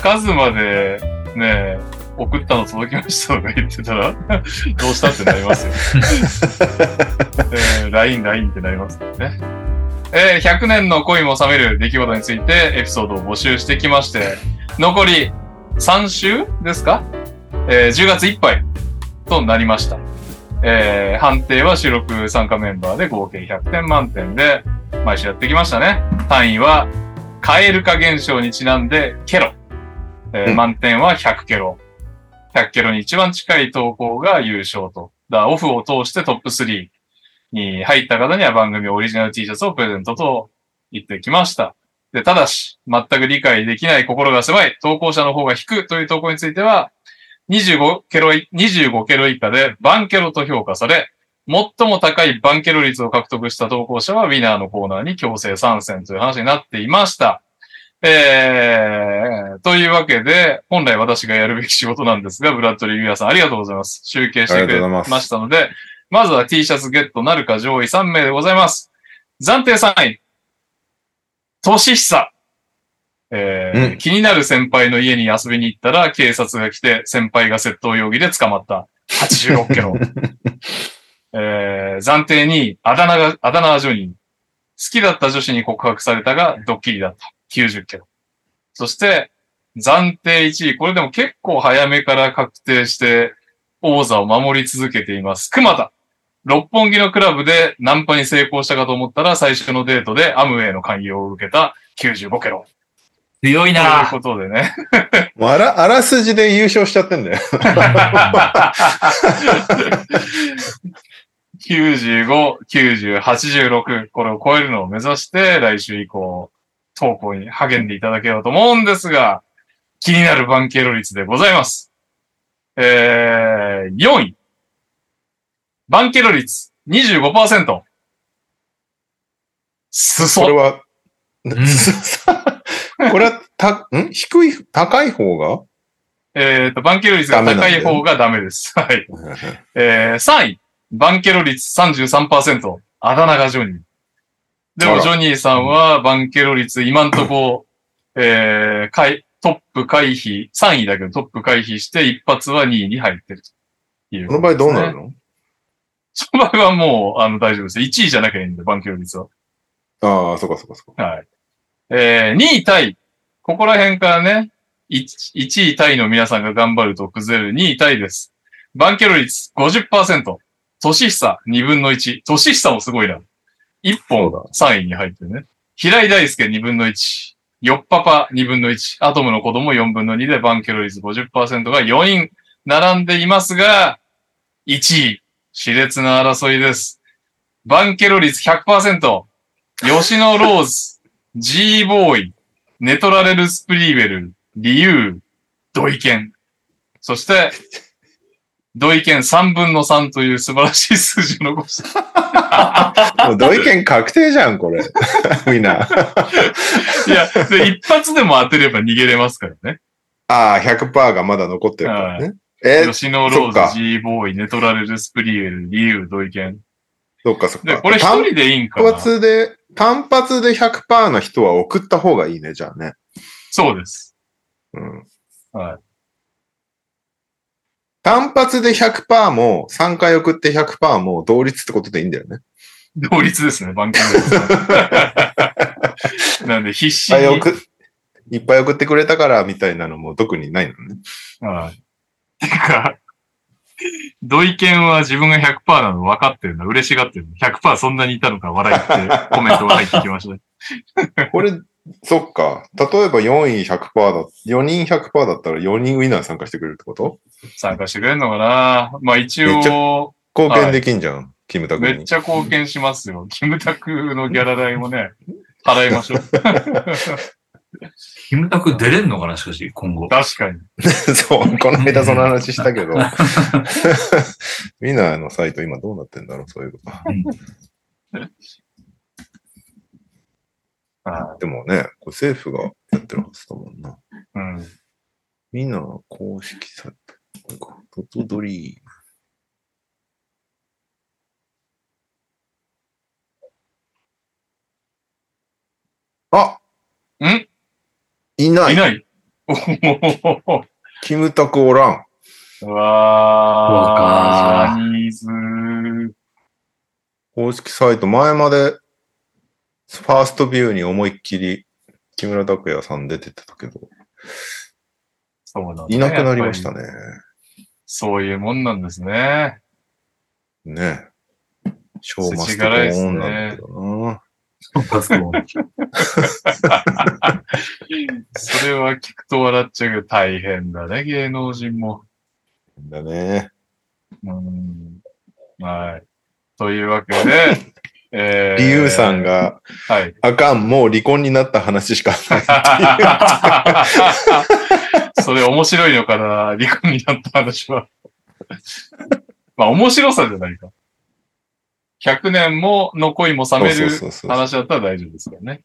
カズまでね、送ったの届きましたとか言ってたら、どうしたってなりますよ。え ー、LINE、LINE ってなりますよね。えー100年の恋も冷める出来事についてエピソードを募集してきまして、残り3週ですか、えー ?10 月いっぱいとなりました。えー判定は収録参加メンバーで合計100点満点で毎週やってきましたね。単位は、蛙化現象にちなんでケロ。えーうん満点は100ケロ。100ケロに一番近い投稿が優勝と。だオフを通してトップ3にに入った方には番組オリジナル T シャツをプレゼントと言ってきました。で、ただし、全く理解できない心が狭い、投稿者の方が引くという投稿については、25ケロ、25ケロ以下でバンケロと評価され、最も高いバンケロ率を獲得した投稿者はウィナーのコーナーに強制参戦という話になっていました。えー、というわけで、本来私がやるべき仕事なんですが、ブラッドリー・ウィアさんありがとうございます。集計してくれましたので、まずは T シャツゲットなるか上位3名でございます。暫定3位、トシヒサ。えーうん気になる先輩の家に遊びに行ったら警察が来て先輩が窃盗容疑で捕まった。86キロ。えー暫定2位、あだ名が、あだ名はジョニー。好きだった女子に告白されたがドッキリだった。90キロ。そして、暫定1位。これでも結構早めから確定して王座を守り続けています。熊田。六本木のクラブでナンパに成功したかと思ったら最初のデートでアムウェイの勧誘を受けた95キロ。強いというなことでね。もうあら、あらすじで優勝しちゃってんだよ。95、90、86、これを超えるのを目指して、来週以降、投稿に励んでいただければと思うんですが、気になるバンケロ率でございます。えー、4位。バンケロ率25%。すそ。これは、ん これは、た、ん？低い、高い方が？えっ、と、バンケロ率が高い方がダメです。はい。えー、3位。バンケロ率33%。あだ名がジョニー。でも、ジョニーさんは、バンケロ率、今んとこ、えー、かい、トップ回避、3位だけどトップ回避して、一発は2位に入ってるというこの場合どうなるの？のその場合はもう、あの、大丈夫です。1位じゃなきゃいいんで、バンケロ率は。ああ、そうかそうかそうか。はい。えー、2位タイ。ここら辺からね、1, 1位タイの皆さんが頑張ると崩れる2位タイです。バンケロ率50%。トシヒサ2分の1。トシヒサもすごいな。1本3位に入ってるね。平井大輔2分の1。ヨッパパ2分の1。アトムの子供4分の2でバンケロ率50%が4人並んでいますが、1位。熾烈な争いです。バンケロ率100%。吉野ローズ。G ボーイ、ネトラレルスプリーベル、リユー、ドイケン。そして、ドイケン3分の3という素晴らしい数字を残した。もう同意見確定じゃん、これ。みんな。いや、で一発でも当てれば逃げれますからね。ああ、100%がまだ残ってるからね。え吉野ローズ、G ボーイ、ネトラレルスプリーベル、リユー、ドイケン。そっかそっで、か。これ一単人でいいんかな発で、単発で100%の人は送った方がいいね、じゃあね。そうです。うん。はい。単発で100%も、3回送って100%も同率ってことでいいんだよね。同率ですね、バンキング率は なんで必死に。いっぱい送っいっぱい送ってくれたから、みたいなのも特にないのね。はい。てか、ドイケンは自分が100%なの分かってるんだ。嬉しがってるの。100%そんなにいたのか笑いってコメントが入ってきました。これ、そっか。例えば4位100%だ、4人100%だったら4人ウィナー参加してくれるってこと？参加してくれるのかな？まあ一めっち応、貢献できんじゃん、キムタめクに。っちゃ貢献しますよ。キムタクのギャラ代もね、払いましょう。キムタク出れんのかなしかし、今後。確かに。そう、この間その話したけど。ウィナーのサイト今どうなってんだろう、そういうこと。はでもね、これ政府がやってるはずだもんな。いうん。ウィナー公式サイト。トトドリーム。あん？いないいない？おほほほほキムタクおらん。うわわかー、ジャニーズ。公式サイト、前まで、ファーストビューに思いっきり、木村拓哉さん出てたけど、そうなんだねいなくなりましたね。そういうもんなんですね。ねショーマスト辛いっすねオンなんだけどな。それは聞くと笑っちゃうけど大変だね、芸能人も。だね。うんはい。というわけで、えー、リユーさん。が、はい。あかん、もう離婚になった話しかない それ面白いのかな離婚になった話は。まあ面白さじゃないか。100年もの恋も冷める話だったら大丈夫ですからね。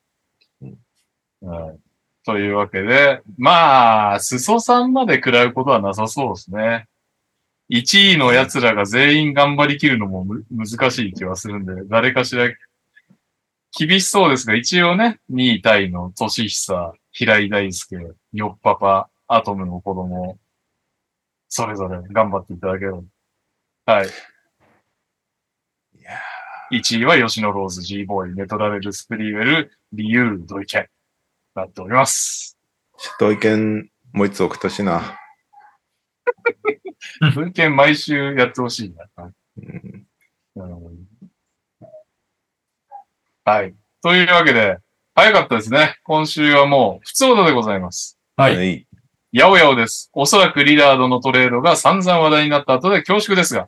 はい。というわけで、まあ、裾さんまで食らうことはなさそうですね。1位の奴らが全員頑張りきるのも難しい気はするんで、誰かしら厳しそうですが、一応ね、2位タイの年久、平井大輔、よっぱぱ、アトムの子供、それぞれ頑張っていただければ。はい。いや1位は吉野ローズ、G ボーイ、ネトラレル、スプリーウェル、リユー、ドイケン。なっております。ちょっと意見、もう一つ送ったしな。ドイケン毎週やってほしいな。うんうんはい。というわけで、早かったですね。今週はもう、普通オーダーでございます。はい。はい。ヤオヤオです。おそらくリラードのトレードが散々話題になった後で恐縮ですが、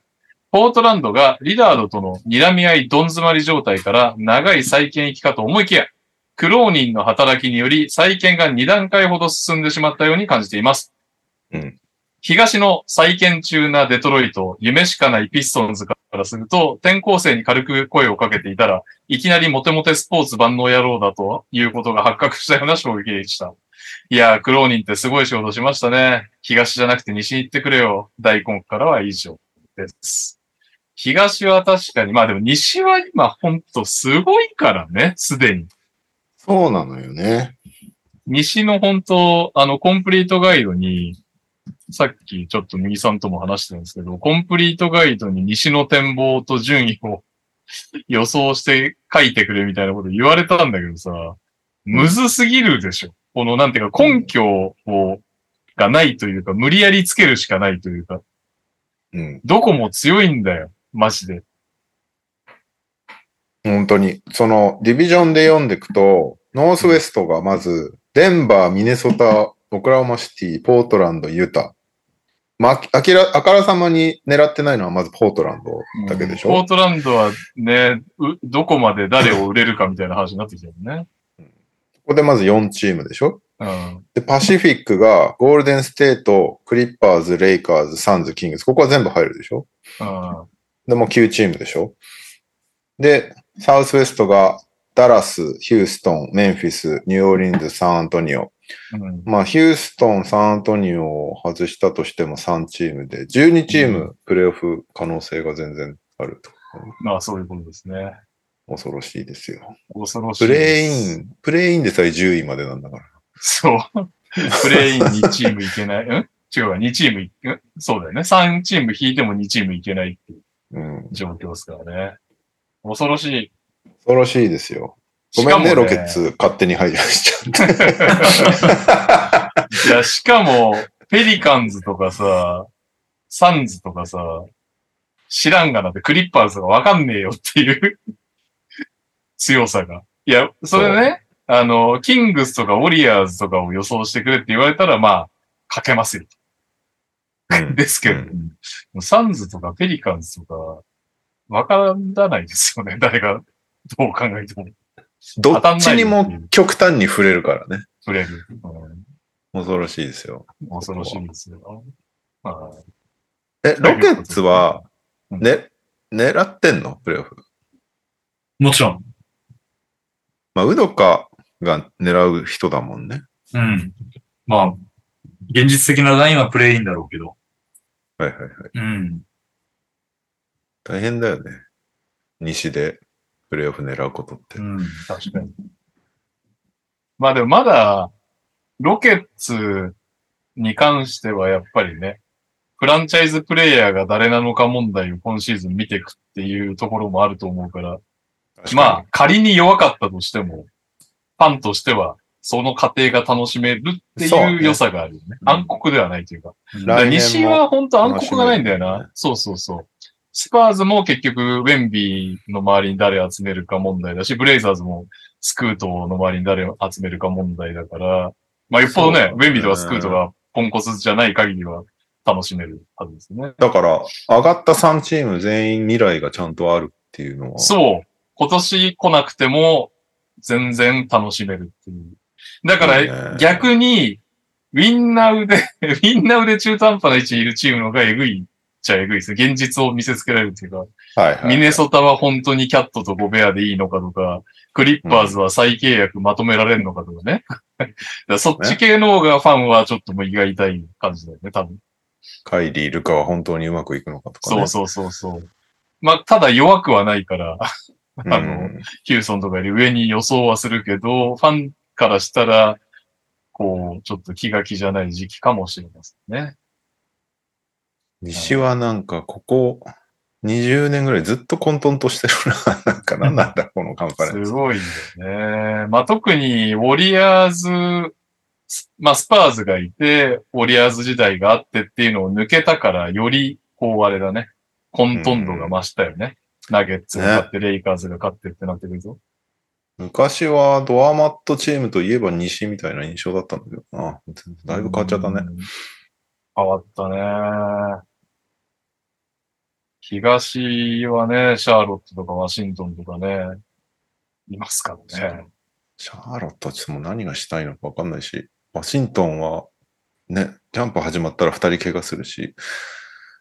ポートランドがリラードとの睨み合いどん詰まり状態から長い再建行きかと思いきや、クローニンの働きにより再建が2段階ほど進んでしまったように感じています。うん東の再建中なデトロイト、夢しかないピストンズからすると、転校生に軽く声をかけていたら、いきなりモテモテスポーツ万能野郎だということが発覚したような衝撃でした。いやー、クローニンってすごい仕事しましたね。東じゃなくて西に行ってくれよ。大根からは以上です。東は確かに、まあでも西は今ほんとすごいからね、すでに。そうなのよね。西の本当、あの、コンプリートガイドに、さっきちょっと右さんとも話してるんですけど、コンプリートガイドに西の展望と順位を 予想して書いてくれみたいなこと言われたんだけどさ、むずすぎるでしょ。このなんていうか根拠を、がないというか、無理やりつけるしかないというか、うん。どこも強いんだよ。マジで。本当に。その、ディビジョンで読んでいくと、ノースウェストがまず、デンバー、ミネソタ、オクラホマシティ、ポートランド、ユタ。まあ、あきら、あからさまに狙ってないのはまずポートランドだけでしょ、ポートランドはね、うどこまで誰を売れるかみたいな話になってきたよね。ここでまず4チームでしょ？うん。で、パシフィックが、ゴールデンステート、クリッパーズ、レイカーズ、サンズ、キングス。ここは全部入るでしょ？うん。で、もう9チームでしょ？で、サウスウェストが、ダラス、ヒューストン、メンフィス、ニューオーリンズ、サンアントニオ。うん。まあ、ヒューストン、サンアントニオを外したとしても3チームで、12チームプレーオフ可能性が全然あると。まあそういうことですね。恐ろしいですよ。恐ろしいプ。レイン、プレインでさえ10位までなんだから。そう。プレイン2チームいけない。ん？違うわ、2チームい、ん？そうだよね。3チーム引いても2チームいけないっていううん。状況ですからね。恐ろしい。恐ろしいですよ。ごめんね、しかもロケッツ勝手に排除しちゃって。いや、しかも、ペリカンズとかさ、サンズとかさ、知らんがなってクリッパーズがわかんねえよっていう 強さが。いや、それね、あの、キングスとかウォリアーズとかを予想してくれって言われたら、まあ、かけますよ。うん ですけど、うんもうサンズとかペリカンズとか、わからないですよね。誰がどう考えてもどっちにも極端に触れるからね。触れる。うん恐ろしいですよ。恐ろしいですよ。まあ、え、ロケッツは、うんね、狙ってんの？プレイオフ。もちろん。まあ、ウドカが狙う人だもんね。うん。まあ、現実的なラインはプレインだろうけど。はいはいはい。うん。大変だよね。西でプレイオフ狙うことって。うん。確かに。まあでもまだ、ロケッツに関してはやっぱりね、フランチャイズプレイヤーが誰なのか問題を今シーズン見ていくっていうところもあると思うから、まあ仮に弱かったとしても、ファンとしてはその過程が楽しめるっていう良さがあるよね。うん暗黒ではないというか。だから来年も西は本当暗黒がないんだよな。そうそうそう。スパーズも結局、ウェンビーの周りに誰集めるか問題だし、ブレイザーズもスクートの周りに誰を集めるか問題だから、まあ、よっぽどね、ウェンビーとかスクートがポンコツじゃない限りは楽しめるはずですね。だから、上がった3チーム全員未来がちゃんとあるっていうのは、そう。今年来なくても全然楽しめるっていう。だからね逆に、 win now で、ウィンナウで中途半端な位置にいるチームの方がえぐいっちゃえぐいです。現実を見せつけられるっていうか、はいはい。ミネソタは本当にキャットとゴベアでいいのかとか、クリッパーズは再契約まとめられるのかとかね。だからそっち系の方がファンはちょっともう胃が痛い感じだよね、多分。カイリー・ルカは本当にうまくいくのかとかね。そうそうそうそう。まあ、ただ弱くはないから、うんあのヒューソンとかより上に予想はするけど、ファンからしたら、こう、ちょっと気が気じゃない時期かもしれませんね。西はなんか、ここ20年ぐらいずっと混沌としてるな。なんか、なんなんだ、このカンファレンス。すごいんだよね。まあ、特に、ウォリアーズ、スまあ、スパーズがいて、ウォリアーズ時代があってっていうのを抜けたから、より、こう、あれだね。混沌度が増したよね。ナゲッツが勝って、レイカーズが勝ってってなってくるぞ。昔はドアマットチームといえば西みたいな印象だったんだけどな。だいぶ変わっちゃったね。うん。変わったね。東はね、シャーロットとかワシントンとかね、いますからね。シャーロットはちょっともう何がしたいのかわかんないし、ワシントンはね、キャンプ始まったら二人怪我するし、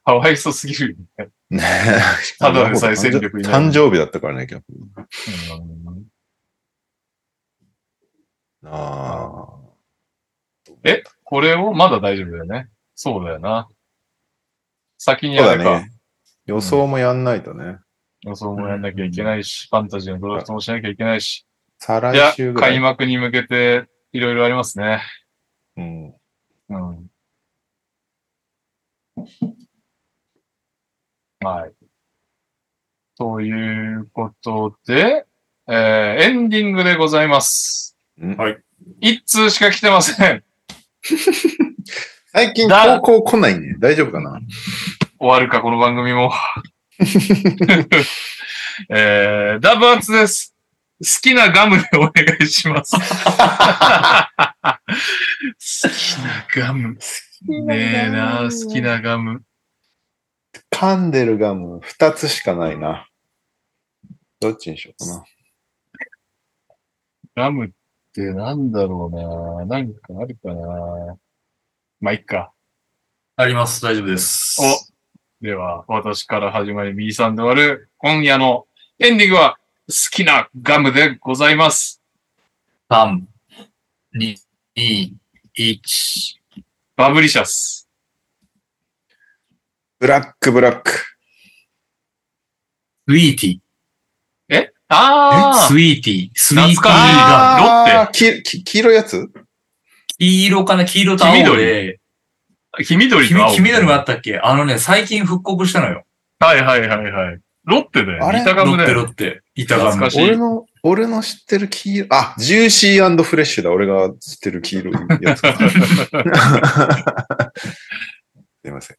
かわいそうすぎるよね。ね ただでさえ戦力に誕生日だったからね、キャンプ。うんああ。えこれをまだ大丈夫だよね。そうだよな。先にそうあれか。予想もやんないとね。予想もやんなきゃいけないし、ファンタジーのドラフトもしなきゃいけないし。再いや来週、ぐらい。開幕に向けていろいろありますね。うん。うん。はい。ということで、えーエンディングでございます。うんはい一通しか来てません。最近だ投稿来ないね。大丈夫かな？終わるか、この番組も。えー、ダブアツです。好きなガムでお願いします。好きなガム。ねえな、好きなガム。噛んでるガム二つしかないな。どっちにしようかな。ガムってなんだろうな。なんかあるかな。まあ、いっか。あります。大丈夫です。おでは、私から始まり、右さんで終わる、今夜のエンディングは、好きなガムでございます。3、2、2、1。バブリシャス。ブラックブラック。スイーティえ？あー。スイーティー。スイーティーが、ロッテテ。きき黄色いやつ？黄色かな黄色と青黄緑？で、あ黄緑黄と青？黄緑もあったっけ？あのね、最近復刻したのよ。はいはいはいはい。ロッテだよ。あれ？板ガムだよ。ロッテロッテ。板ガム俺の、俺の知ってる黄色、あ、ジューシーフレッシュだ。俺が知ってる黄色いやつ。すいません。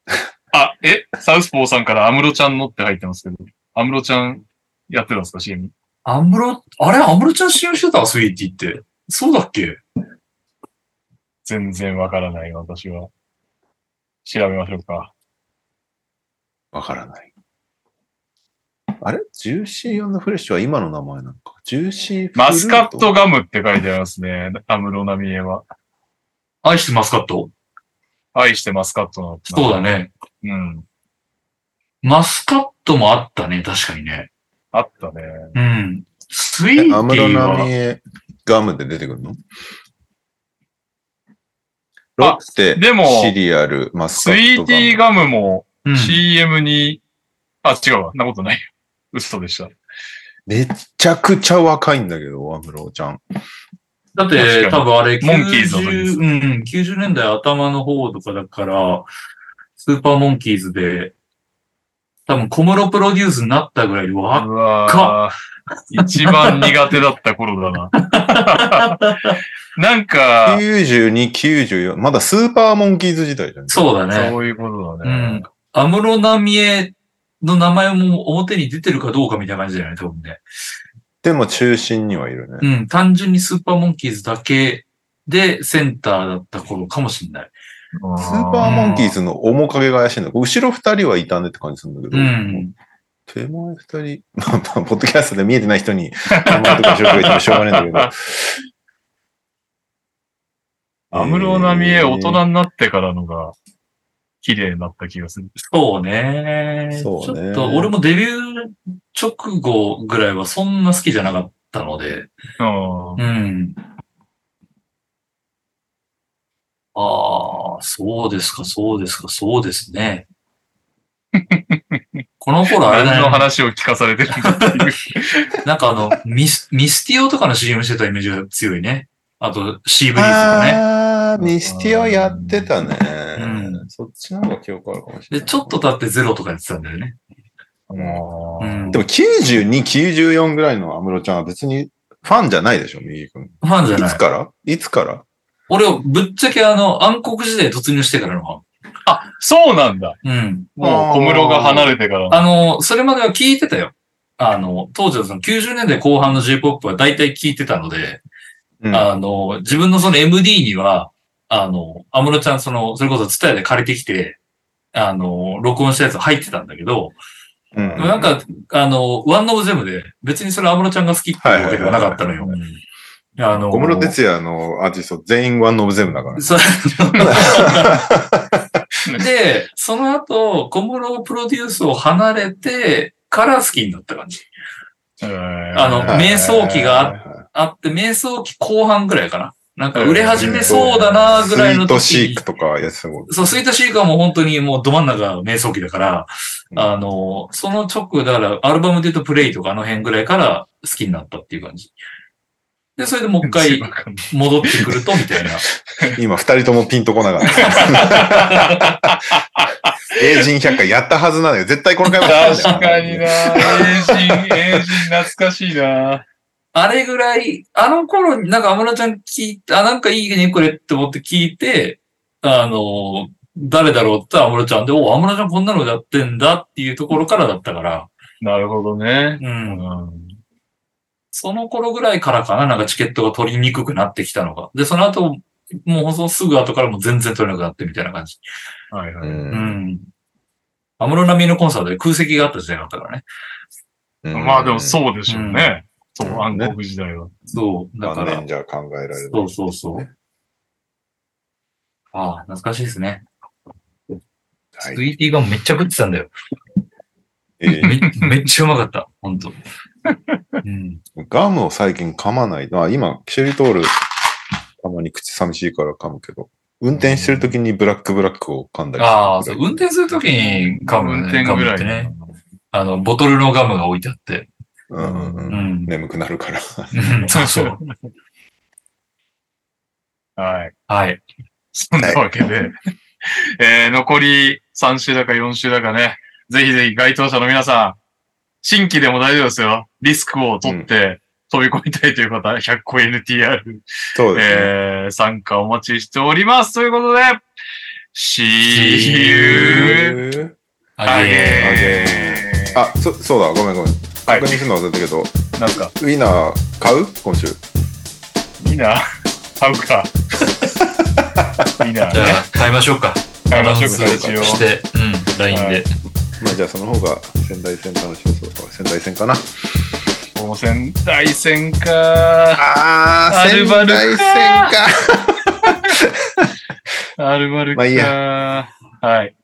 あ、え、サウスポーさんから安室ちゃんのって入ってますけど、安室ちゃんやってたんですか ?CM。アムロ、あれ？アムロちゃん使用してた？スイーティーって。そうだっけ？全然わからない、私は。調べましょうか。わからない。あれ？ジューシーフレッシュは今の名前なのか？ジューシーフルーマスカットガムって書いてありますね。アムロナミエは。愛してマスカット？愛してマスカットの。そうだ。ね。うん。マスカットもあったね、確かにね。あったね。うん。スイーティえアムローナミは、エガムで出てくるの？ロッテ、でもシリアル、マスカスイットガム。ーティーガムもうん CM に、あ、違うわ。なことないよ。嘘でした。めっちゃくちゃ若いんだけど、アムロちゃん。だって、多分あれ、モンキーズの時です90、うん、90年代頭の方とかだから、スーパーモンキーズで、多分小室プロデュースになったぐらいで、わうわー一番苦手だった頃だな。なんか、92、94、まだスーパーモンキーズ時代じゃん。そうだね。そういうことだうねん。。アムロナミエの名前も表に出てるかどうかみたいな感じだよね、多分ね。でも中心にはいるね。うん、単純にスーパーモンキーズだけでセンターだった頃かもしれない。スーパーモンキーズの面影が怪しいんだ。後ろ二人はいたねって感じするんだけど、うん。手前二人、まあ、まあポッドキャストで見えてない人に、名前とか後ろとか言ってもしょうがないんだけど。安室奈美恵大人になってからのが、綺麗になった気がする。そうね。そうねちょっと、俺もデビュー直後ぐらいはそんな好きじゃなかったので、うんうん。ああ、そうですか、そうですか、そうですね。この頃あれ何の。話を聞かされてるんだっていう。なんかあの、ミス、ミスティオとかの CM してたイメージが強いね。あと、シーブリーズとかね。あー、ミスティオやってたね。うんそっちの方が記憶あるかもしれで、ない。ちょっと経ってゼロとかやってたんだよね。もうんでも92、94ぐらいの安室ちゃんは別にファンじゃないでしょ、右君。ファンじゃないいつ。から？いつから？俺、ぶっちゃけあの、暗黒時代突入してからのファン。あ、そうなんだ。うん。もう小室が離れてから。あの、それまでは聞いてたよ。あの、当時はその90年代後半の J-POP は大体聞いてたので、うんあの、自分のその MD には、あの、安室ちゃん、その、それこそツタヤで借りてきて、あの、録音したやつ入ってたんだけど、うんなんか、あの、ワンオブゼムで、別にそれ安室ちゃんが好きっていうわけではなかったのよ。あの、小室哲也のアーティスト全員ワンオブゼムだから。そう で、その後、小室プロデュースを離れてから好きになった感じ。あのはい瞑想期がああって、瞑想期後半ぐらいかな。なんか売れ始めそうだなぐらいの時スイートシーにクとかやってたもん。そう、スイートシークはもう本当にもうど真ん中が瞑想期だから、うんあの、その直後、だからアルバムで言うとプレイとかあの辺ぐらいから好きになったっていう感じ。で、それでもう一回 戻ってくると、みたいな。今二人ともピンとこなかった。英人百科やったはずなのよ。絶対この回も確かにな。英人、英人懐かしいな。あれぐらい、あの頃になんか安室ちゃん聞いて、あ、なんかいいね、これって思って聞いて、あの、誰だろうって安室ちゃんで、お、安室ちゃんこんなのやってんだっていうところからだったから、なるほどね。う。うんん。その頃ぐらいからかな、なんかチケットが取りにくくなってきたのが。で、その後、もうそのすぐ後からも全然取れなくなってみたいな感じ。はいはい。ううんん。安室奈美恵のコンサートで空席があった時代があったからね。うんまあでもそうでしょうね。そうう、ん暗黒時代は。そう。だからじゃ考えられる。そうそうそう。ああ、懐かしいですね。はいスイーティーガムめっちゃ食ってたんだよ。えーめめっちゃうまかった。ほんと。うん。ガムを最近噛まない。あ今、キシェリトール、たまに口寂しいから噛むけど、運転してる時にブラックブラックを噛んだりするああ、そう、運転するときにガム、運ね、転ぐらいガムってね。あの、ボトルのガムが置いてあって。うんうん。眠くなるから。うんそうそう。はい。はい。そんなわけで、えー、残り3週だか4週だかね、ぜひぜひ該当者の皆さん、新規でも大丈夫ですよ。リスクを取って飛び込みたいという方は100個 NTR、そうですね。えー、参加お待ちしております。ということで、See you あげー。あげあ、そ、そうだ、ごめんごめん。はい確認するの忘れたけど、なんすか？ウィナー買う？今週。いいな。買うか。いいな。じゃあ、買いましょうか。買いましょうかアナウンス一応して、うん、LINE で。はいまあじゃあその方が仙台戦楽しそうそう。仙台戦かな。もう仙台戦か。あアルバルか仙台戦か。アルバルか。まあいいはい。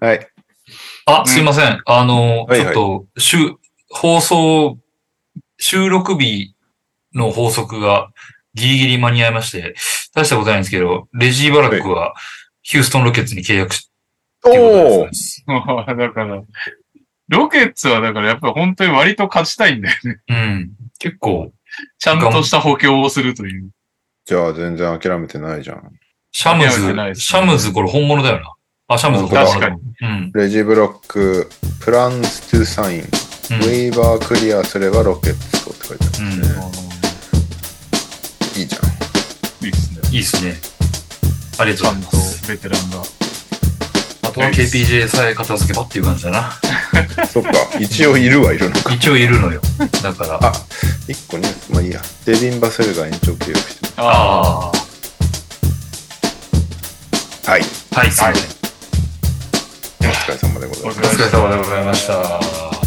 はい。あ、すいません。あの、はいはいちょっと、週、放送、収録日の法則がギリギリ間に合いまして、大したことないんですけど、レジー・バラックはヒューストン・ロケッツに契約しってことおおです。だから、ロケッツはだからやっぱり本当に割と勝ちたいんだよね。うん。結構、ちゃんとした補強をするという。じゃあ全然諦めてないじゃん。シャムズ、すシャムズこれ本物だよな。あ、シャムズ本当だ確かに。うん。レジブロック、プランストゥサイン、ウうんェイバークリアすればロケッツとって書いてあるんですね。いいじゃん。いいですね。いいっすね。ありがとうちゃんとございます。ベテランが。あとは KPJ さえ片付けばっていう感じだな。そっか、一応いるはいるのか。一応いるのよ。だから。あ、一個ね、まあいいや。デビン・バセルが延長契約してまああ。す。はい。はい、すいません。お疲れ様でございますお。お疲れ様でございました。